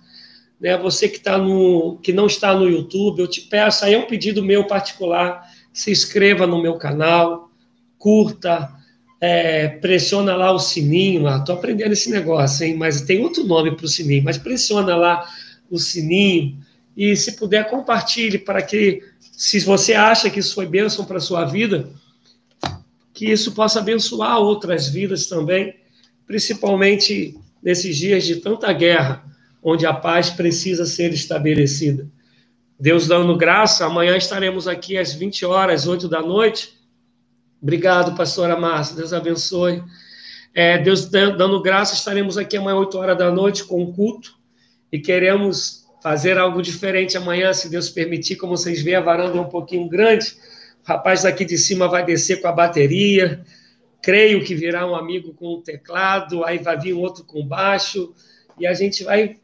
[SPEAKER 1] Né? Você que, tá no, que não está no YouTube, eu te peço, aí é um pedido meu particular, se inscreva no meu canal, curta, é, pressiona lá o sininho. Tô aprendendo esse negócio, hein? Mas tem outro nome para o sininho, mas pressiona lá o sininho e se puder compartilhe para que, se você acha que isso foi bênção para a sua vida, que isso possa abençoar outras vidas também, principalmente nesses dias de tanta guerra, onde a paz precisa ser estabelecida. Deus dando graça, amanhã estaremos aqui às 20 horas, 8 da noite. Obrigado, pastora Márcia, Deus abençoe. É, Deus dando graça, estaremos aqui amanhã, 8 horas da noite, com o culto. E queremos fazer algo diferente amanhã, se Deus permitir. Como vocês veem, a varanda é um pouquinho grande. O rapaz daqui de cima vai descer com a bateria. Creio que virá um amigo com o teclado, aí vai vir um outro com baixo. E a gente vai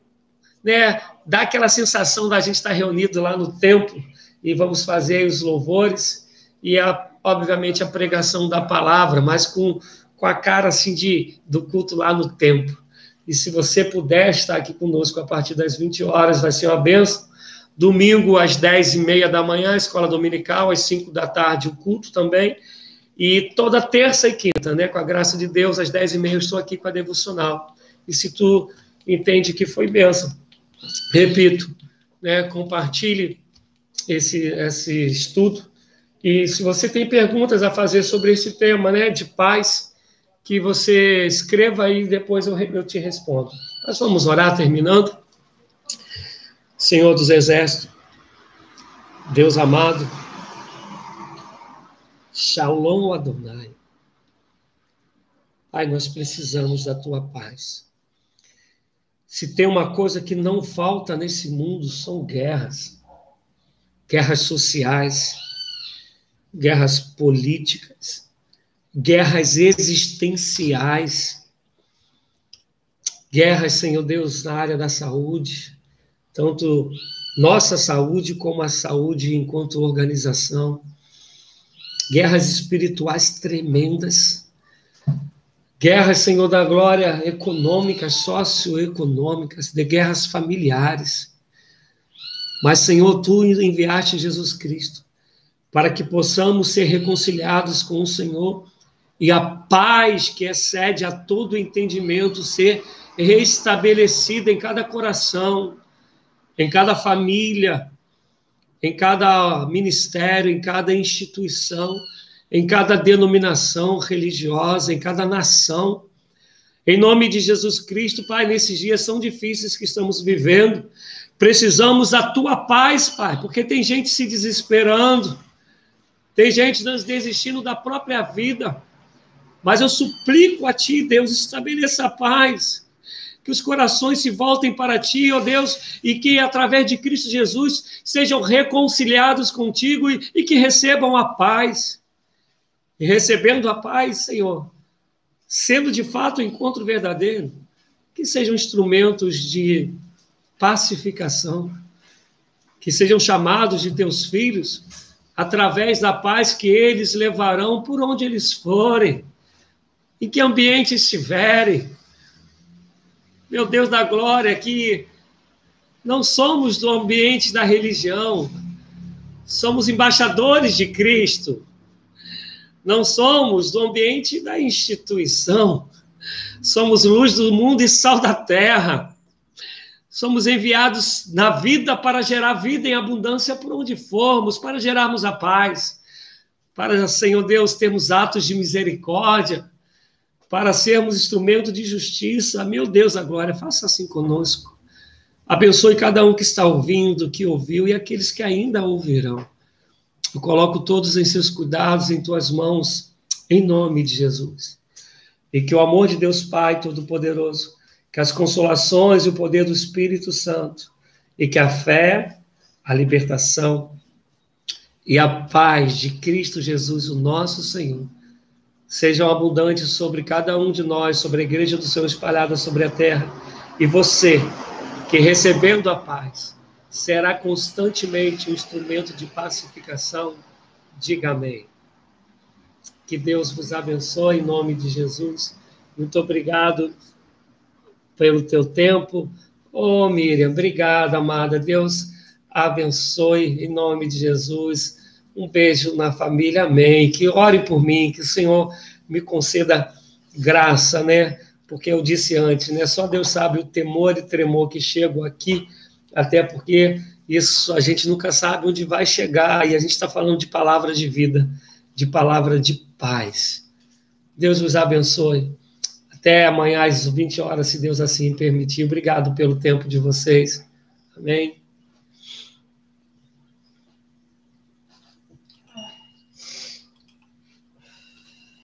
[SPEAKER 1] né, dá aquela sensação da gente estar reunido lá no templo e vamos fazer os louvores e, a, obviamente, a pregação da palavra, mas com, com a cara assim de, do culto lá no templo. E se você puder estar aqui conosco a partir das 20 horas, vai ser uma benção. Domingo, às 10 e meia da manhã, escola dominical, às 5 da tarde, o culto também. E toda terça e quinta, né, com a graça de Deus, às 10 e meia, eu estou aqui com a devocional. E se tu entende que foi benção, repito, né, compartilhe esse, esse estudo. E se você tem perguntas a fazer sobre esse tema, né, de paz, que você escreva aí e depois eu, eu te respondo. Nós vamos orar terminando. Senhor dos Exércitos, Deus amado, Shalom Adonai. Pai, nós precisamos da tua paz. Se tem uma coisa que não falta nesse mundo, são guerras. Guerras sociais, guerras políticas, guerras existenciais, guerras, Senhor Deus, na área da saúde, tanto nossa saúde como a saúde enquanto organização, guerras espirituais tremendas, guerras, Senhor da glória, econômicas, socioeconômicas, de guerras familiares. Mas, Senhor, tu enviaste Jesus Cristo para que possamos ser reconciliados com o Senhor e a paz que excede a todo entendimento ser restabelecida em cada coração, em cada família, em cada ministério, em cada instituição, em cada denominação religiosa, em cada nação. Em nome de Jesus Cristo, Pai, nesses dias são difíceis que estamos vivendo, precisamos da tua paz, Pai, porque tem gente se desesperando, tem gente desistindo da própria vida. Mas eu suplico a Ti, Deus, estabeleça a paz. Que os corações se voltem para Ti, ó Deus, e que através de Cristo Jesus sejam reconciliados contigo e, e que recebam a paz. E recebendo a paz, Senhor, sendo de fato o um encontro verdadeiro, que sejam instrumentos de pacificação, que sejam chamados de teus filhos através da paz que eles levarão por onde eles forem, em que ambiente estiverem. Meu Deus da glória, que não somos do ambiente da religião, somos embaixadores de Cristo. Não somos do ambiente da instituição, somos luz do mundo e sal da terra. Somos enviados na vida para gerar vida em abundância por onde formos, para gerarmos a paz, para, Senhor Deus, termos atos de misericórdia, para sermos instrumento de justiça. Meu Deus, agora, faça assim conosco. Abençoe cada um que está ouvindo, que ouviu e aqueles que ainda ouvirão. Eu coloco todos em seus cuidados, em tuas mãos, em nome de Jesus. E que o amor de Deus Pai Todo-Poderoso, que as consolações e o poder do Espírito Santo, e que a fé, a libertação e a paz de Cristo Jesus, o nosso Senhor, sejam abundantes sobre cada um de nós, sobre a igreja do Senhor espalhada sobre a terra. E você, que recebendo a paz, será constantemente um instrumento de pacificação, diga amém. Que Deus vos abençoe em nome de Jesus. Muito obrigado pelo teu tempo. Oh, Miriam, obrigada, amada. Deus abençoe em nome de Jesus. Um beijo na família, amém. Que ore por mim, que o Senhor me conceda graça, né? Porque eu disse antes, né? Só Deus sabe o temor e tremor que chego aqui, até porque isso a gente nunca sabe onde vai chegar, e a gente está falando de palavra de vida, de palavra de paz. Deus os abençoe. Até amanhã às 20 horas, se Deus assim permitir. Obrigado pelo tempo de vocês. Amém.